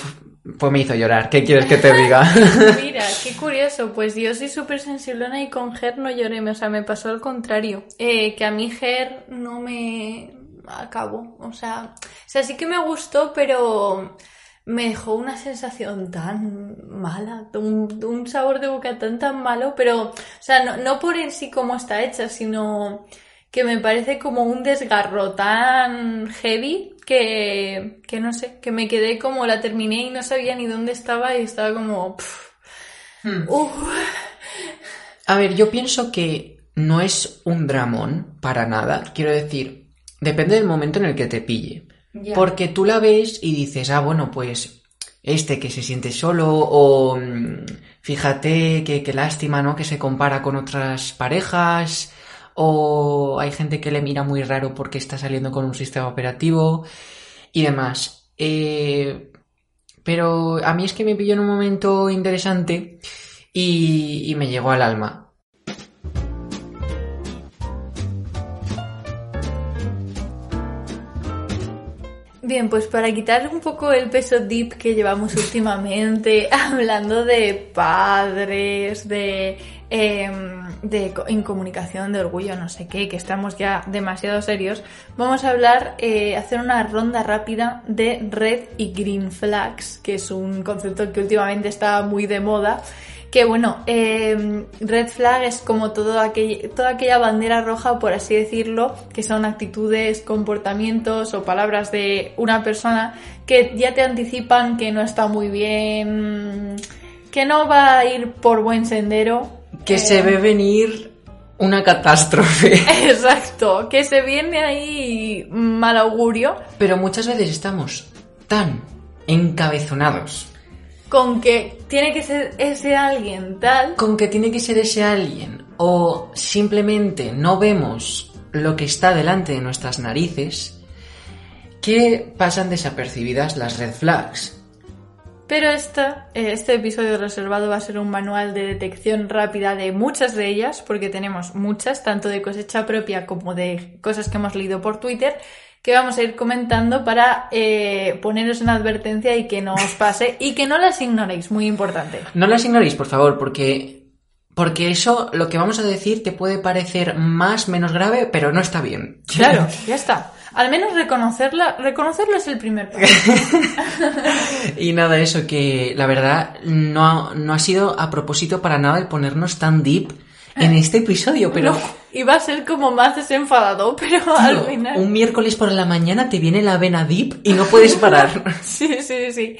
pues me hizo llorar. ¿Qué quieres que te diga? (laughs) Mira, (laughs) qué curioso. Pues yo soy súper sensiblona y con Ger no lloré. O sea, me pasó al contrario. Eh, que a mí Ger no me acabó. O sea, o sea, sí que me gustó, pero me dejó una sensación tan mala, un, un sabor de boca tan tan malo, pero, o sea, no, no por en sí cómo está hecha, sino que me parece como un desgarro tan heavy que, que no sé, que me quedé como la terminé y no sabía ni dónde estaba y estaba como... pff, uf. A ver, yo pienso que no es un dramón para nada. Quiero decir, depende del momento en el que te pille. Porque tú la ves y dices, ah, bueno, pues este que se siente solo o mm, fíjate que, que lástima, ¿no? Que se compara con otras parejas o hay gente que le mira muy raro porque está saliendo con un sistema operativo y demás. Eh, pero a mí es que me pilló en un momento interesante y, y me llegó al alma. Bien, pues para quitar un poco el peso deep que llevamos últimamente, (laughs) hablando de padres, de, em, de co- incomunicación, de orgullo, no sé qué, que estamos ya demasiado serios, vamos a hablar, eh, hacer una ronda rápida de red y green flags, que es un concepto que últimamente está muy de moda. Que bueno, eh, red flag es como todo aquel- toda aquella bandera roja, por así decirlo, que son actitudes, comportamientos o palabras de una persona que ya te anticipan que no está muy bien, que no va a ir por buen sendero. Que Eh, se ve venir una catástrofe. (laughs) Exacto, que se viene ahí mal augurio. Pero muchas veces estamos tan encabezonados con que tiene que ser ese alguien tal. Con que tiene que ser ese alguien o simplemente no vemos lo que está delante de nuestras narices, que pasan desapercibidas las red flags. Pero esta, eh, este episodio reservado va a ser un manual de detección rápida de muchas de ellas, porque tenemos muchas, tanto de cosecha propia como de cosas que hemos leído por Twitter, que vamos a ir comentando para eh, poneros en advertencia y que no os pase y que no las ignoréis, muy importante. No las ignoréis, por favor, porque porque eso, lo que vamos a decir, te puede parecer más, menos grave, pero no está bien. Claro, (laughs) ya está. Al menos reconocerla, reconocerlo es el primer paso. (laughs) y nada, eso que la verdad no ha, no ha sido a propósito para nada el ponernos tan deep en este episodio, pero... No, iba a ser como más desenfadado, (laughs) pero al final... Un miércoles por la mañana te viene la vena deep y no puedes parar. (laughs) sí, sí, sí.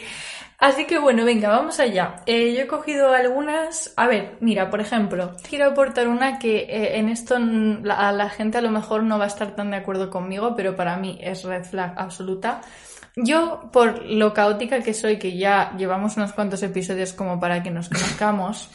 Así que bueno, venga, vamos allá. Eh, yo he cogido algunas. A ver, mira, por ejemplo, quiero aportar una que eh, en esto la, la gente a lo mejor no va a estar tan de acuerdo conmigo, pero para mí es red flag absoluta. Yo, por lo caótica que soy, que ya llevamos unos cuantos episodios como para que nos conozcamos.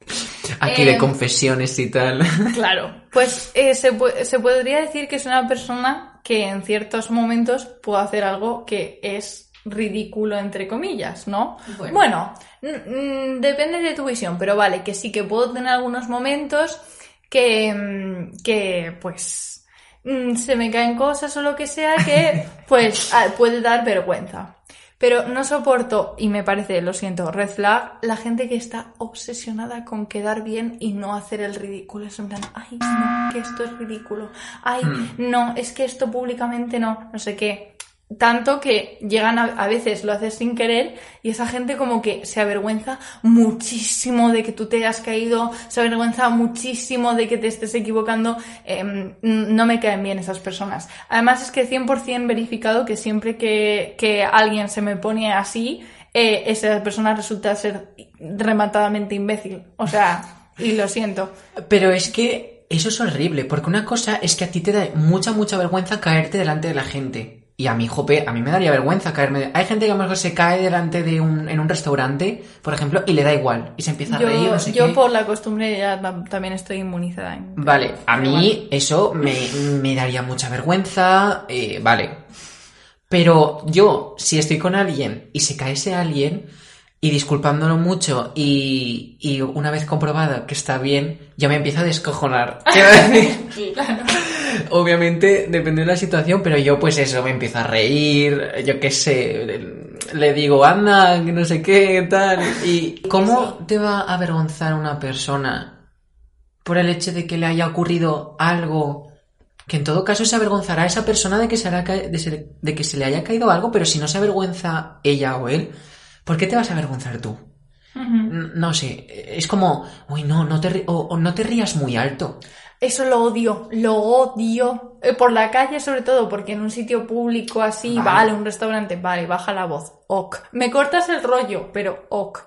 (laughs) Aquí de eh, confesiones y tal. (laughs) Claro, pues se, se podría decir que es una persona que en ciertos momentos puede hacer algo que es ridículo entre comillas, ¿no? Bueno, depende de tu visión, pero vale, que sí que puedo tener algunos momentos que, mm, que pues mm, se me caen cosas o lo que sea que (laughs) pues puede dar vergüenza. Pero no soporto, y me parece, lo siento, red flag, la gente que está obsesionada con quedar bien y no hacer el ridículo. Es en plan, ay, no, que esto es ridículo. Ay, hmm. no, es que esto públicamente no, no sé qué tanto que llegan a, veces lo haces sin querer y esa gente como que se avergüenza muchísimo de que tú te hayas caído, se avergüenza muchísimo de que te estés equivocando. Em, no me caen bien esas personas. Además es que 100% verificado que siempre que, que alguien se me pone así, eh, esa persona resulta ser rematadamente imbécil. O sea, y lo siento. Pero es que eso es horrible, porque una cosa es que a ti te da mucha, mucha vergüenza caerte delante de la gente. Y a mí, jope, a mí me daría vergüenza caerme. Hay gente que a lo mejor se cae delante de un, en un restaurante, por ejemplo, y le da igual. Y se empieza a reír, no sé Yo por la costumbre ya también estoy inmunizada. Vale, a mí eso me, me, daría mucha vergüenza, eh, vale. Pero yo, si estoy con alguien y se cae ese alguien, y disculpándolo mucho y, y, una vez comprobado que está bien, ya me empiezo a descojonar. (laughs) claro. Obviamente depende de la situación, pero yo pues eso, me empiezo a reír, yo qué sé, le digo, anda, que no sé qué, tal. ¿Y cómo te va a avergonzar una persona por el hecho de que le haya ocurrido algo que en todo caso se avergonzará a esa persona de que se, de que se le haya caído algo, pero si no se avergüenza ella o él, ¿Por qué te vas a avergonzar tú? No sé, es como, uy, no, no te, o, no te rías muy alto. Eso lo odio, lo odio. Eh, por la calle sobre todo, porque en un sitio público así, vale. un restaurante, vale, baja la voz, ok. Me cortas el rollo, pero ok.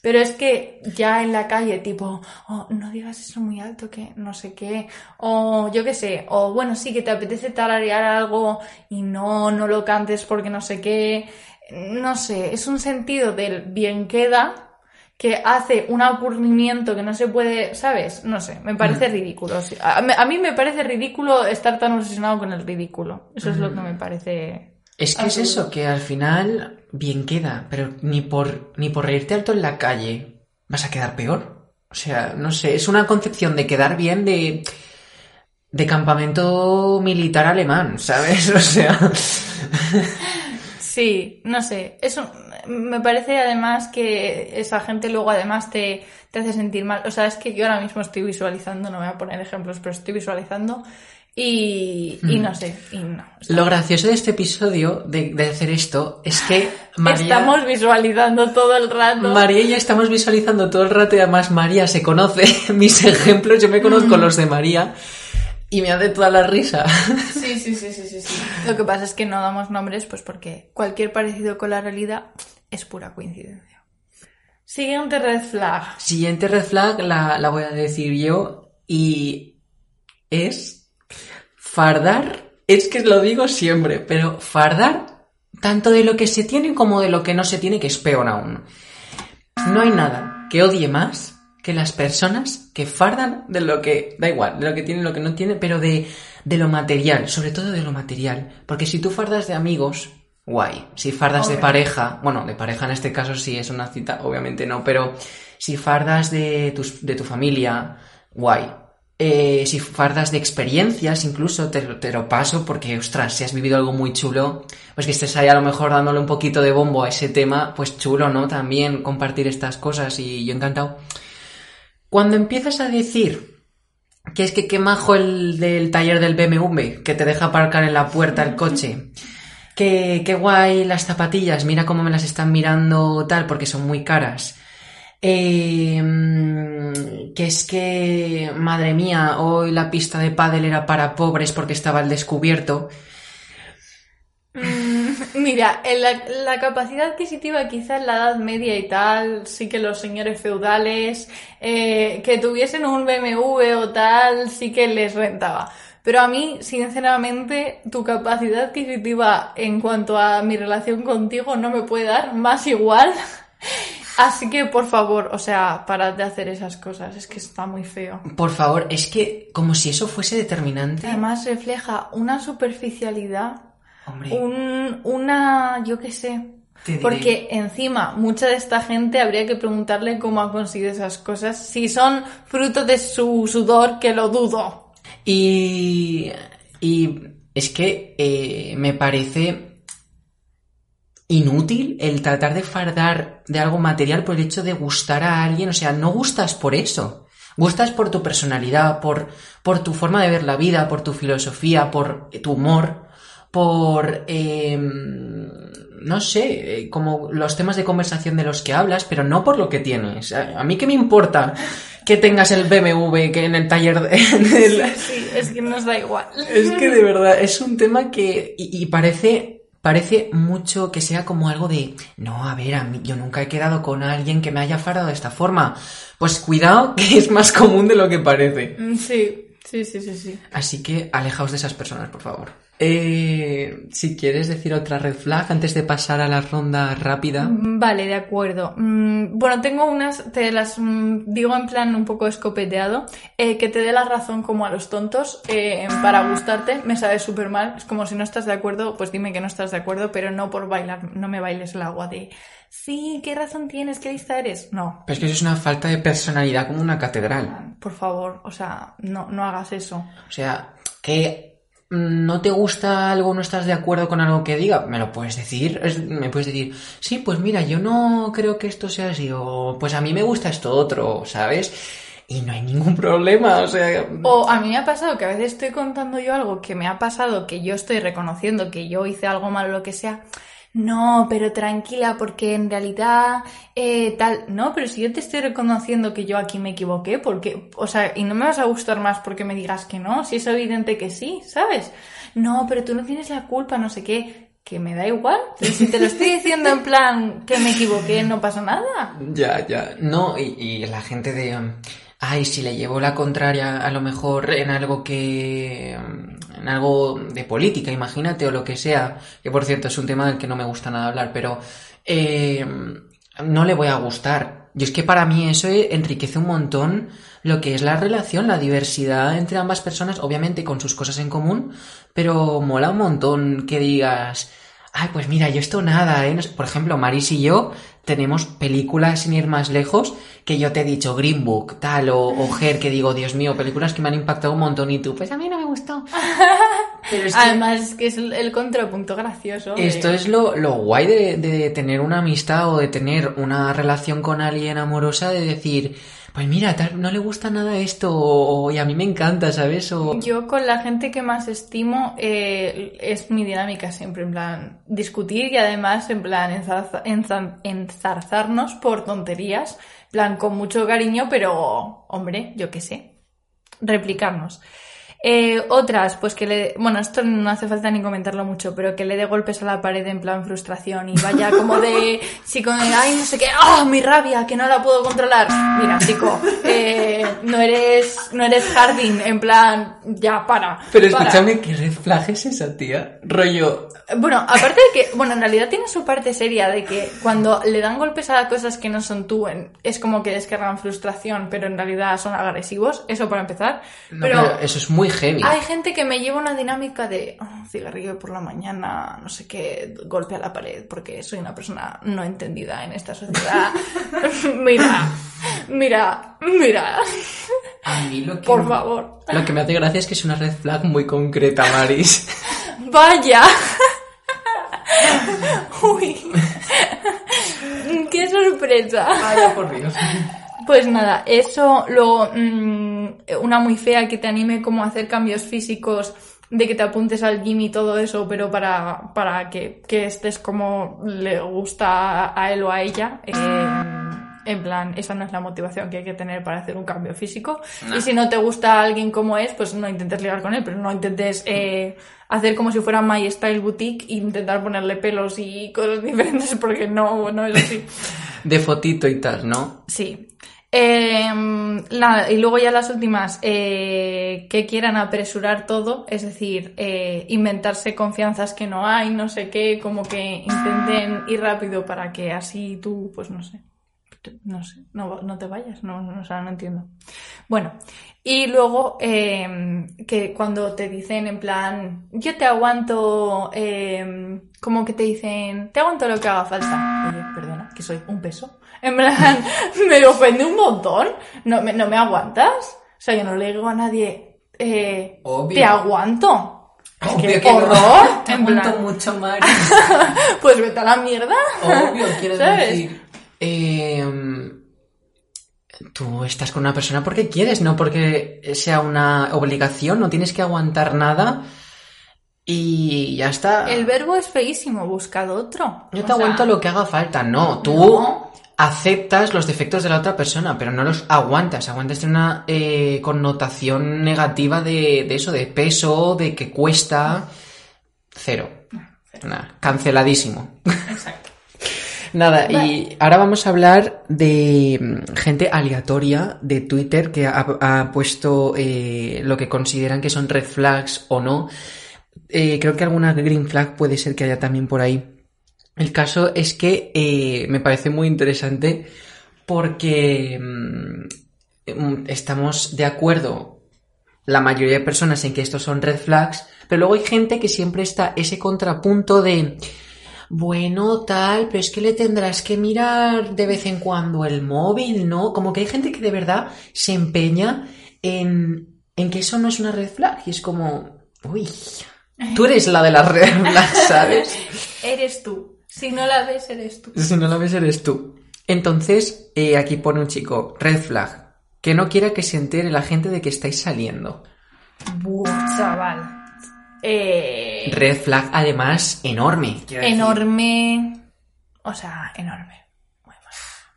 Pero es que ya en la calle, tipo, oh, no digas eso muy alto, que no sé qué, o yo qué sé, o bueno, sí que te apetece tararear algo y no, no lo cantes porque no sé qué no sé, es un sentido del bien queda que hace un aburrimiento que no se puede, ¿sabes? No sé, me parece mm. ridículo. A, mí me parece ridículo estar tan obsesionado con el ridículo. Eso es lo que me parece. Es que es eso, que al final bien queda, pero ni por, ni por reírte alto en la calle vas a quedar peor. O sea, no sé, es una concepción de quedar bien de, de campamento militar alemán, ¿sabes? (laughs) O sea. Sí, no sé. Eso me parece además que esa gente luego además te, te hace sentir mal. O sea, es que yo ahora mismo estoy visualizando, no voy a poner ejemplos, pero estoy visualizando y, y mm. no sé. Y no, Lo gracioso de este episodio, de, de hacer esto, es que María... Estamos visualizando todo el rato. María y yo estamos visualizando todo el rato y además María se conoce (laughs) mis ejemplos, yo me conozco mm. los de María y me hace toda la risa. (laughs) Sí, sí, sí, sí, sí, sí. Lo que pasa es que no damos nombres, pues porque cualquier parecido con la realidad es pura coincidencia. Siguiente red flag. Siguiente red flag la, la voy a decir yo y es fardar. Es que lo digo siempre, pero fardar tanto de lo que se tiene como de lo que no se tiene, que es peor aún. No hay nada que odie más que las personas que fardan de lo que, da igual, de lo que tiene, lo que no tiene, pero de, de lo material, sobre todo de lo material. Porque si tú fardas de amigos, guay. Si fardas de pareja, bueno, de pareja en este caso sí es una cita, obviamente no, pero si fardas de, tus, de tu familia, guay. Eh, si fardas de experiencias, incluso te, lo- te lo paso porque, ostras, si has vivido algo muy chulo, pues que estés ahí a lo mejor dándole un poquito de bombo a ese tema, pues chulo, ¿no? También compartir estas cosas y yo encantado. Cuando empiezas a decir que es que qué majo el del taller del BMW, que te deja aparcar en la puerta el coche, que qué guay las zapatillas, mira cómo me las están mirando tal, porque son muy caras. Mm, que es que, madre mía, hoy la pista de pádel era para pobres porque estaba al descubierto. Mira, en la, la capacidad adquisitiva quizá en la Edad Media y tal, sí que los señores feudales eh, que tuviesen un BMW o tal, sí que les rentaba. Pero a mí, sinceramente, tu capacidad adquisitiva en cuanto a mi relación contigo no me puede dar más igual. (laughs) Así que, por favor, o sea, parad de hacer esas cosas, es que está muy feo. Por favor, es que como si eso fuese determinante. Además refleja una superficialidad Hombre, un, una, yo qué sé. Porque encima, mucha de esta gente habría que preguntarle cómo ha conseguido esas cosas, si son fruto de su sudor, que lo dudo. Y, y es que eh, me parece inútil el tratar de fardar de algo material por el hecho de gustar a alguien. O sea, no gustas por eso. Gustas por tu personalidad, por, por tu forma de ver la vida, por tu filosofía, por tu humor, por... eh, no sé, eh, como los temas de conversación de los que hablas, pero no por lo que tienes. A, mí qué me importa que tengas el BMW que en el taller de- Sí, es que nos da igual. es que de verdad es un tema que. Y, y parece. Parece mucho que sea como algo de. No, a ver, a mí, yo nunca he quedado con alguien que me haya fardado de esta forma. Pues cuidado, que es más común de lo que parece. Mm, Sí, sí, sí, sí, sí. Así que alejaos de esas personas, por favor. Eh, si quieres decir otra red flag antes de pasar a la ronda rápida. Mm, Vale, de acuerdo. Mm, Bueno, tengo unas, te las mm, digo en plan un poco escopeteado, eh, que te dé la razón como a los tontos eh, para gustarte, me sabe súper mal. Es como si no estás de acuerdo, pues dime que no estás de acuerdo, pero no por bailar, no me bailes el agua de, sí, ¿qué razón tienes? ¿Qué lista eres? No, Pero es que eso es una falta de personalidad como una catedral. por favor, o sea, no, no hagas eso. O sea, que no te gusta algo, no estás de acuerdo con algo que diga, me lo puedes decir. Me puedes decir, sí, pues mira, yo no creo que esto sea así, o pues a mí me gusta esto otro, ¿sabes? Y no hay ningún problema, o sea. O a mí me ha pasado que a veces estoy contando yo algo que me ha pasado, que yo estoy reconociendo que yo hice algo malo o lo que sea. No, pero tranquila, porque en realidad eh, tal. No, pero si yo te estoy reconociendo que yo aquí me equivoqué, porque, o sea, y no me vas a gustar más porque me digas que no, si es evidente que sí, ¿sabes? No, pero tú no tienes la culpa, no sé qué. Que me da igual. Si te lo estoy diciendo en plan que me equivoqué, no pasa nada. Ya, ya. No, y, y la gente de. um, Ay, si le llevo la contraria a lo mejor en algo que. um, en algo de política, imagínate, o lo que sea. Que por cierto es un tema del que no me gusta nada hablar, pero. eh, no le voy a gustar. Yo es que para mí eso enriquece un montón lo que es la relación, la diversidad entre ambas personas, obviamente con sus cosas en común, pero mola un montón que digas. Ay, pues mira, yo esto nada, ¿eh? Por ejemplo, Maris y yo tenemos películas sin ir más lejos que yo te he dicho Green Book, tal, o, o Her, que digo, Dios mío, películas que me han impactado un montón y tú, pues a mí no me gustó. (laughs) Pero es que Además, es que es el, contrapunto gracioso. esto es lo, lo guay de, de tener una amistad o de tener una relación con alguien amorosa, de decir, pues mira, no le gusta nada esto, o, y a mí me encanta, ¿sabes? Yo con la gente que más estimo eh, es mi dinámica siempre, en plan discutir y además en plan enzarza- enza- enzarzarnos por tonterías, plan con mucho cariño, pero hombre, yo qué sé, replicarnos. Eh, otras, pues que le... Bueno, esto no hace falta ni comentarlo mucho, pero que le dé golpes a la pared en plan frustración y vaya como de (laughs) chico de, ay, no sé qué, ¡ah, mi rabia, que no la puedo controlar! Mira, chico, eh, no eres no eres Harding, en plan, ya, para. Pero para. escúchame, ¿qué red flag es esa, tía? Rollo... Bueno, aparte de que, bueno, en realidad tiene su parte seria de que cuando le dan golpes a cosas que no son tú, en- es como que descargan frustración, pero en realidad son agresivos, eso para empezar. No, pero pero eso es muy heavy. hay gente que me lleva una dinámica de "Oh, cigarrillo por la mañana, no sé qué, golpe a la pared, porque soy una persona no entendida en esta sociedad. (laughs) mira, mira, mira, A mí lo que... por favor. Lo que me hace gracia es que es una red flag muy concreta, Maris. (laughs) Vaya. (laughs) Uy. Qué sorpresa. Vaya, por Dios. Pues nada, eso, luego mm, una muy fea que te anime como a hacer cambios físicos, de que te apuntes al gym y todo eso, pero para, para que, que estés como le gusta a él o a ella. eh, en plan, esa no es la motivación que hay que tener para hacer un cambio físico. Y si no te gusta alguien como es, pues no intentes ligar con él, pero no intentes eh, hacer como si fuera My Style Boutique e intentar ponerle pelos y cosas (laughs) diferentes porque no, no es así. De fotito y tal, ¿no? Sí. Nada, y luego ya las últimas, eh, que quieran apresurar todo, es decir, eh, inventarse confianzas que no hay, no sé qué, como que intenten ir rápido para que así tú, pues no sé, no sé, no, te vayas, no, no, o no entiendo. Bueno, y luego eh, que cuando te dicen en plan, yo te aguanto, eh, como que te dicen, te aguanto lo que haga falta. Oye, perdona, que soy un peso. En plan, (laughs) me ofende un montón. ¿No me, no me aguantas? O sea, yo no le digo a nadie, eh, Obvio. te aguanto. Obvio ¡Qué que no. horror! (laughs) Te En plan, aguanto mucho, Maris. (laughs) pues vete a la mierda. Obvio, quiero ¿Sabes? decir. eh, tú estás con una persona porque quieres, no porque sea una obligación, no tienes que aguantar nada y ya está. El verbo es feísimo, buscad otro. Yo O te aguanto sea, lo que haga falta, no, tú No. Aceptas los defectos de la otra persona, pero no los aguantas, aguantas tiene una eh, connotación negativa de, de eso, de peso, de que cuesta, cero, Nada, canceladísimo. Exacto. (laughs) Nada, y ahora vamos a hablar de mm, gente aleatoria de Twitter que ha, ha puesto eh, lo que consideran que son red flags o no. Eh, creo que alguna green flag puede ser que haya también por ahí. El caso es que eh, me parece muy interesante porque mm, mm, estamos de acuerdo la mayoría de personas en que estos son red flags, pero luego hay gente que siempre está ese contrapunto de bueno, tal, pero es que le tendrás que mirar de vez en cuando el móvil, ¿no? Como que hay gente que de verdad se empeña en, en que eso no es una red flag y es como, uy, tú eres la de las red flags, ¿sabes? (laughs) Eres tú. Si no la ves, eres tú. Si no la ves, eres tú. Entonces, eh, aquí pone un chico, red flag, que no quiera que se entere la gente de que estáis saliendo. Buah, chaval. Eh, Red flag, además, enorme. decir. enorme. O sea, enorme.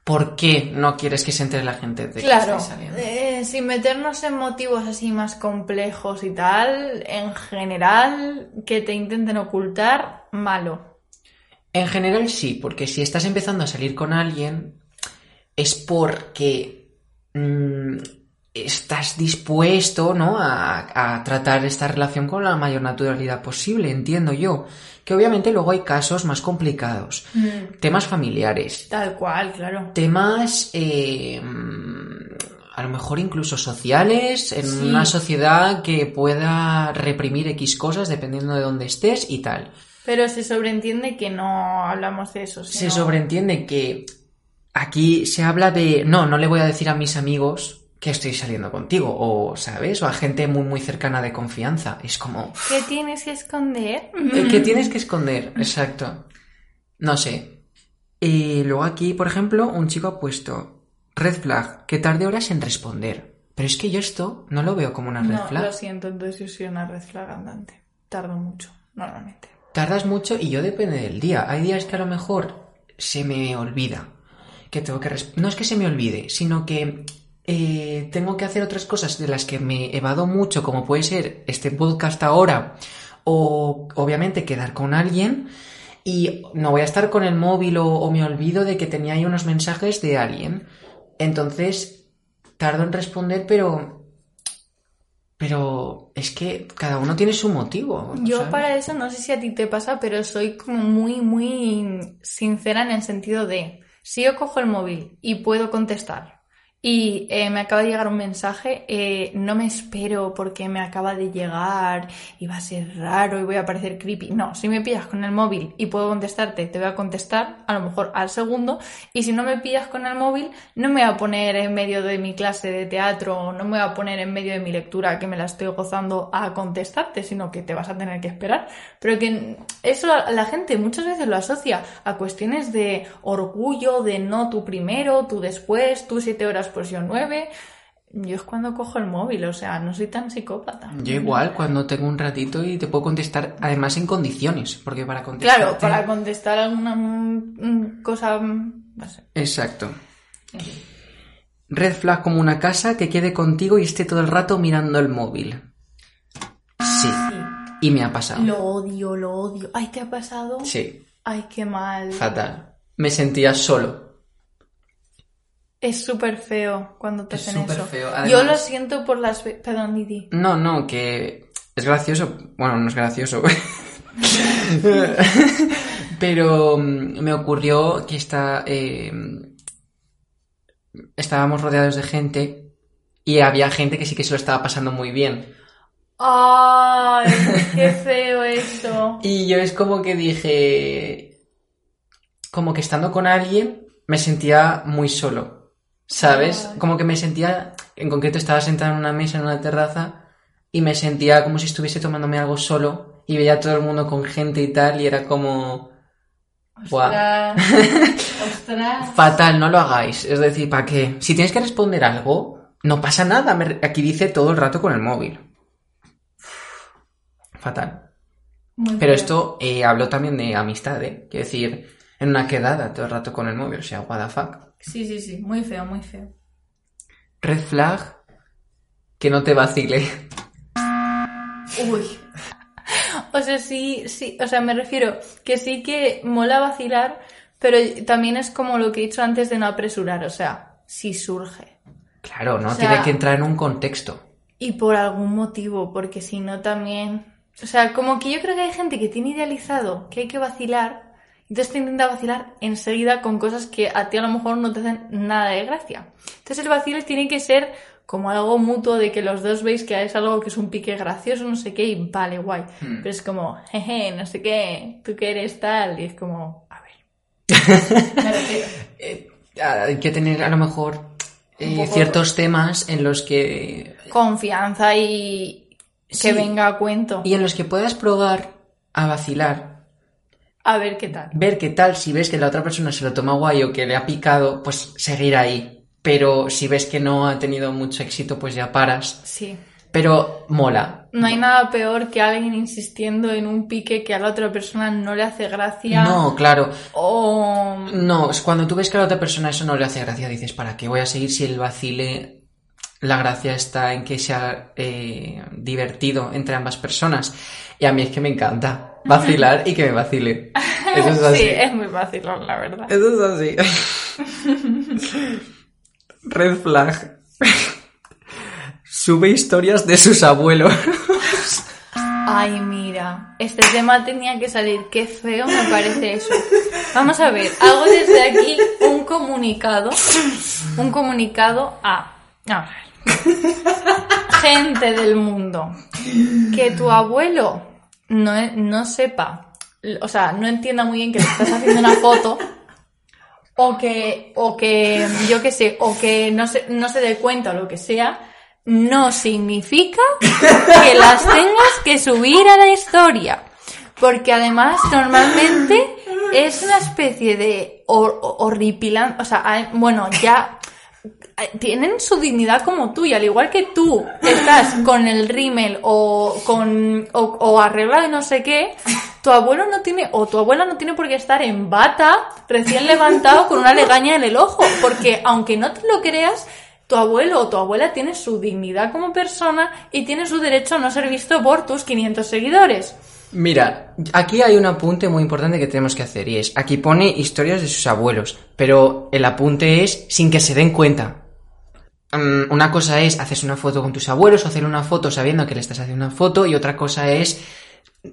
¿Por qué no quieres que se entere la gente de que Claro, estáis saliendo? eh, sin meternos en motivos así más complejos y tal, en general, que te intenten ocultar, malo. En general sí, porque si estás empezando a salir con alguien es porque mm, estás dispuesto, ¿no? A, a tratar esta relación con la mayor naturalidad posible, entiendo yo. Que obviamente luego hay casos más complicados. Temas familiares, Tal cual, claro. temas eh, mm, a lo mejor incluso sociales, en Sí. una sociedad que pueda reprimir X cosas dependiendo de dónde estés y tal. Pero se sobreentiende que no hablamos de eso. Se sobreentiende que aquí se habla de, no, no le voy a decir a mis amigos que estoy saliendo contigo, o, ¿sabes? O a gente muy, muy cercana de confianza. Es como, ¿Qué tienes que esconder? "Eh, ¿qué tienes que esconder? (laughs) Exacto. No sé. Y luego aquí, por ejemplo, un chico ha puesto, red flag, que tarde horas en responder. Pero es que yo esto no lo veo como una red No, flag. lo siento, entonces yo soy una red flag andante. Tardo mucho, normalmente. Tardas mucho y yo depende del día. Hay días que a lo mejor se me olvida que tengo que... No es que se me olvide, sino que eh, tengo que hacer otras cosas de las que me evado mucho, como puede ser este podcast ahora, o obviamente quedar con alguien, y no voy a estar con el móvil o, o me olvido de que tenía ahí unos mensajes de alguien. Entonces, tardo en responder, pero pero es que cada uno tiene su motivo. Yo para eso no sé si a ti te pasa, pero soy como muy, muy sincera en el sentido de, si yo cojo el móvil y puedo contestar y eh, me acaba de llegar un mensaje, eh, no me espero porque me acaba de llegar y va a ser raro y voy a parecer creepy. No, si me pillas con el móvil y puedo contestarte, te voy a contestar a lo mejor al segundo y si no me pillas con el móvil, no me voy a poner en medio de mi clase de teatro no me voy a poner en medio de mi lectura que me la estoy gozando a contestarte, sino que te vas a tener que esperar. Pero que eso la gente muchas veces lo asocia a cuestiones de orgullo, de no tú primero, tú después, tú siete horas pues yo nueve. Yo es cuando cojo el móvil, o sea, no soy tan psicópata. Yo igual, cuando tengo un ratito y te puedo contestar, además en condiciones, porque para contestar... Claro, para contestar alguna mm, cosa... No sé. Exacto. Red flag como una casa que quede contigo y esté todo el rato mirando el móvil. Sí. Y me ha pasado. Lo odio, lo odio. Ay, ¿te ha pasado? Sí, Ay, qué mal. fatal. Me sentía solo. Es súper feo cuando te Es hacen eso. feo. Yo lo siento por las... Perdón, Didi. No, no, que es gracioso. Bueno, no es gracioso. (laughs) Pero mm, me ocurrió que está, eh, estábamos rodeados de gente y había gente que sí que se lo estaba pasando muy bien. Ay, (laughs) qué feo eso. Y yo es como que dije, como que estando con alguien me sentía muy solo, ¿sabes? Ay. Como que me sentía, en concreto estaba sentado en una mesa, en una terraza, y me sentía como si estuviese tomándome algo solo, y veía a todo el mundo con gente y tal, y era como... Ostras. Ostras. (laughs) Fatal, no lo hagáis. Es decir, ¿para qué? Si tienes que responder algo, no pasa nada. Aquí dice todo el rato con el móvil. Fatal. Muy Pero esto eh, hablo también de amistad, ¿eh? Quiero decir, en una quedada todo el rato con el móvil, o sea, what the fuck. Sí, sí, sí. Muy feo, muy feo. Red flag, que no te vacile. Uy. O sea, sí, sí, o sea, me refiero que sí que mola vacilar, pero también es como lo que he dicho antes de no apresurar, o sea, si surge. Claro, ¿no? O sea- Tiene que entrar en un contexto. Y por algún motivo, porque si no también... O sea, como que yo creo que hay gente que tiene idealizado que hay que vacilar, entonces te intenta vacilar enseguida con cosas que a ti a lo mejor no te hacen nada de gracia. Entonces el vacile tiene que ser como algo mutuo de que los dos veis que es algo que es un pique gracioso, no sé qué, y vale, guay. Hmm. Pero es como, jeje, no sé qué, tú que eres tal, y es como, a ver. (laughs) Eh, hay que tener a lo mejor eh, ciertos temas en los que... Confianza y que Sí. venga a cuento. Y en los que puedas probar a vacilar A ver qué tal. ver qué tal, si ves que la otra persona se lo toma guay o que le ha picado, pues seguir ahí. Pero si ves que no ha tenido mucho éxito, pues ya paras. Sí. Pero mola. No hay nada peor que alguien insistiendo en un pique que a la otra persona no le hace gracia. No, claro. O. No, es cuando tú ves que a la otra persona eso no le hace gracia, dices, ¿para qué voy a seguir si el vacile... La gracia está en que sea eh, divertido entre ambas personas. Y a mí es que me encanta vacilar y que me vacile. (laughs) Eso es así. Sí, es muy fácil, la verdad. Eso es así. Red flag. Sube historias de sus abuelos. Ay, mira, este tema tenía que salir. Qué feo me parece eso. Vamos a ver, hago desde aquí un comunicado. Un comunicado a. A ver. (laughs) Gente del mundo. Que tu abuelo no, no sepa. O sea, no entienda muy bien que le estás haciendo una foto. O que, o que, yo qué sé, o que no se, no se dé cuenta o lo que sea, no significa que las tengas que subir a la historia. Porque además, normalmente es una especie de hor- horripilante, o sea, bueno, ya tienen su dignidad como tú y al igual que tú estás con el rímel o con o, o arregla de no sé qué tu abuelo no tiene o tu abuela no tiene por qué estar en bata recién levantado con una legaña en el ojo porque aunque no te lo creas tu abuelo o tu abuela tiene su dignidad como persona y tiene su derecho a no ser visto por tus 500 seguidores. Mira, aquí hay un apunte muy importante que tenemos que hacer y es, aquí pone historias de sus abuelos, pero el apunte es sin que se den cuenta. Mm, una cosa es haces una foto con tus abuelos o hacer una foto sabiendo que le estás haciendo una foto y otra cosa es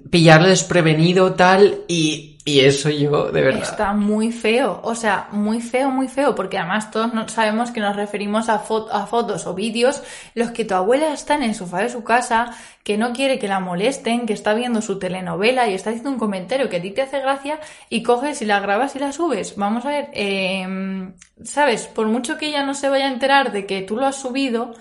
pillarlo desprevenido tal y, y eso yo de verdad. Está muy feo, o sea, muy feo, muy feo, porque además todos no sabemos que nos referimos a, a fotos o vídeos los que tu abuela está en el sofá de su casa, que no quiere que la molesten, que está viendo su telenovela y está haciendo un comentario que a ti te hace gracia y coges y la grabas y la subes. Vamos a ver, eh, sabes, por mucho que ella no se vaya a enterar de que tú lo has subido,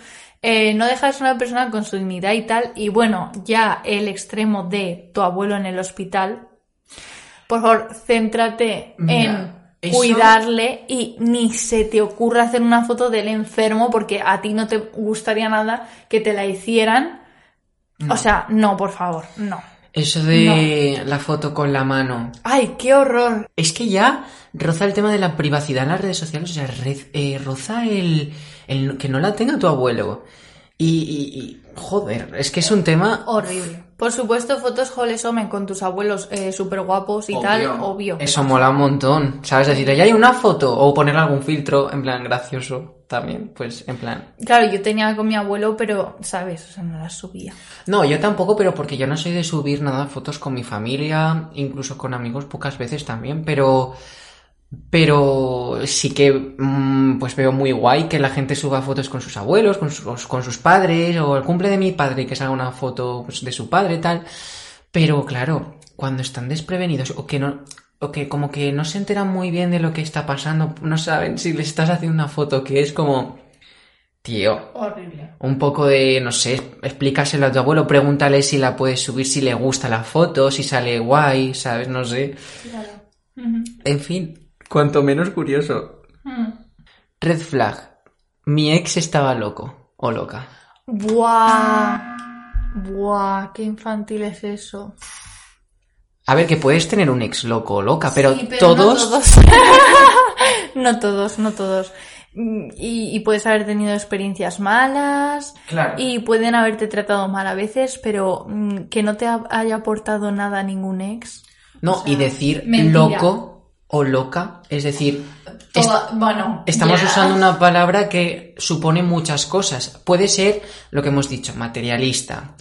eh, no dejas una persona con su dignidad y tal. Y bueno, ya el extremo de tu abuelo en el hospital. Por favor, céntrate en cuidarle y ni se te ocurra hacer una foto del enfermo porque a ti no te gustaría nada que te la hicieran. O sea, no, por favor, no. Eso de la foto con la mano. ¡Ay, qué horror! Es que ya roza el tema de la privacidad en las redes sociales, o sea, eh, roza el, el, que no la tenga tu abuelo. Y, joder, es que es un tema horrible. Por supuesto, fotos Jolesomen con tus abuelos eh, súper guapos y tal, obvio. Eso mola un montón, ¿sabes? Decir, ya hay una foto o poner algún filtro en plan gracioso también, pues en plan. Claro, yo tenía con mi abuelo, pero, ¿sabes? O sea, no las subía. No, yo tampoco, pero porque yo no soy de subir nada fotos con mi familia, incluso con amigos pocas veces también, pero pero sí que mm, pues veo muy guay que la gente suba fotos con sus abuelos, con sus, con sus padres, o el cumple de mi padre que salga una foto pues, de su padre tal. Pero claro, cuando están desprevenidos o que no, o que como que no se enteran muy bien de lo que está pasando, no saben si le estás haciendo una foto que es como, tío, horrible. Un poco de, no sé, explícaselo a tu abuelo, pregúntale si la puedes subir, si le gusta la foto, si sale guay, ¿sabes? No sé. Claro. En fin, Cuanto menos curioso. Hmm. Red flag. Mi ex estaba loco o loca. Buah. Buah, qué infantil es eso. A ver, que puedes tener un ex loco o loca, pero, todos. No todos. (laughs) no todos, no todos. Y, y, puedes haber tenido experiencias malas. Claro. Y pueden haberte tratado mal a veces, pero mm, que no te haya aportado nada ningún ex. No, y decir loco o loca, es decir, bueno, estamos usando una palabra que supone muchas cosas. Puede ser lo que hemos dicho, materialista,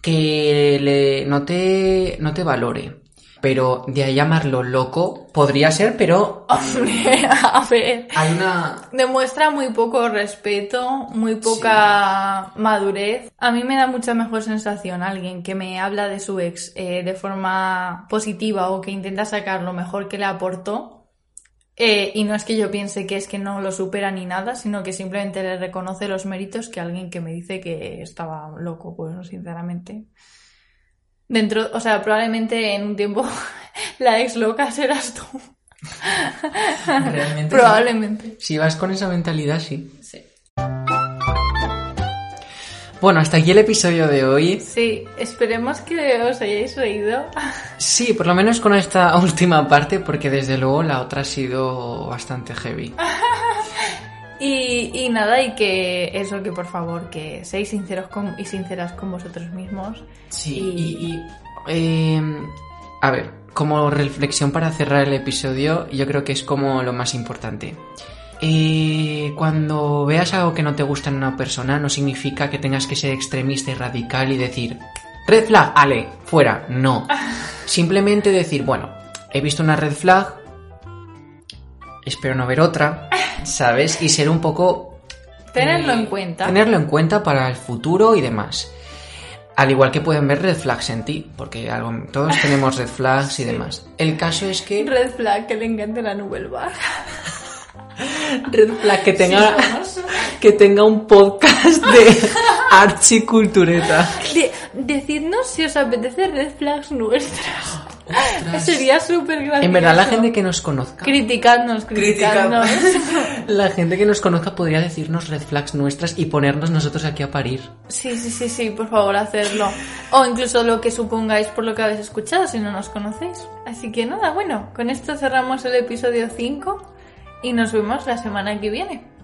que le, no, te, no te valore, pero de ahí llamarlo loco podría ser, pero... (laughs) a ver, hay una... Demuestra muy poco respeto, muy poca madurez. A mí me da mucha mejor sensación alguien que me habla de su ex eh, de forma positiva o que intenta sacar lo mejor que le aportó. Eh, y no es que yo piense que es que no lo supera ni nada, sino que simplemente le reconoce los méritos que alguien que me dice que estaba loco, pues sinceramente. Dentro, o sea, probablemente en un tiempo (laughs) la ex loca serás tú. Realmente. (laughs) probablemente. Si vas con esa mentalidad, sí. Sí. Bueno, hasta aquí el episodio de hoy. Sí, esperemos que os hayáis reído. (laughs) Sí, por lo menos con esta última parte, porque desde luego la otra ha sido bastante heavy. Y, y, nada, y que eso, que por favor, que seáis sinceros con, y sinceras con vosotros mismos. Sí, y, eh, a ver, como reflexión para cerrar el episodio, yo creo que es como lo más importante. Eh, cuando veas algo que no te gusta en una persona, no significa que tengas que ser extremista y radical y decir, red flag, ale, fuera, no. (laughs) Simplemente decir, bueno, he visto una red flag, espero no ver otra, ¿sabes? Y ser un poco... Tenerlo en cuenta. Tenerlo en cuenta para el futuro y demás. Al igual que pueden ver red flags en ti, porque todos tenemos red flags y (laughs) demás. El caso es que... Red flag, que le encante la nube baja. (laughs) Red flag, que tenga, que tenga un podcast de (laughs) archicultureta. decidnos si os apetece red flags nuestras. Sería súper gracioso. En verdad, la gente que nos conozca. Criticadnos, criticadnos. la gente que nos conozca podría decirnos red flags nuestras y ponernos nosotros aquí a parir. Sí, sí, sí, sí, por favor, hacerlo. O incluso lo que supongáis por lo que habéis escuchado si no nos conocéis. Así que nada, bueno, con esto cerramos el episodio 5 y nos vemos la semana que viene.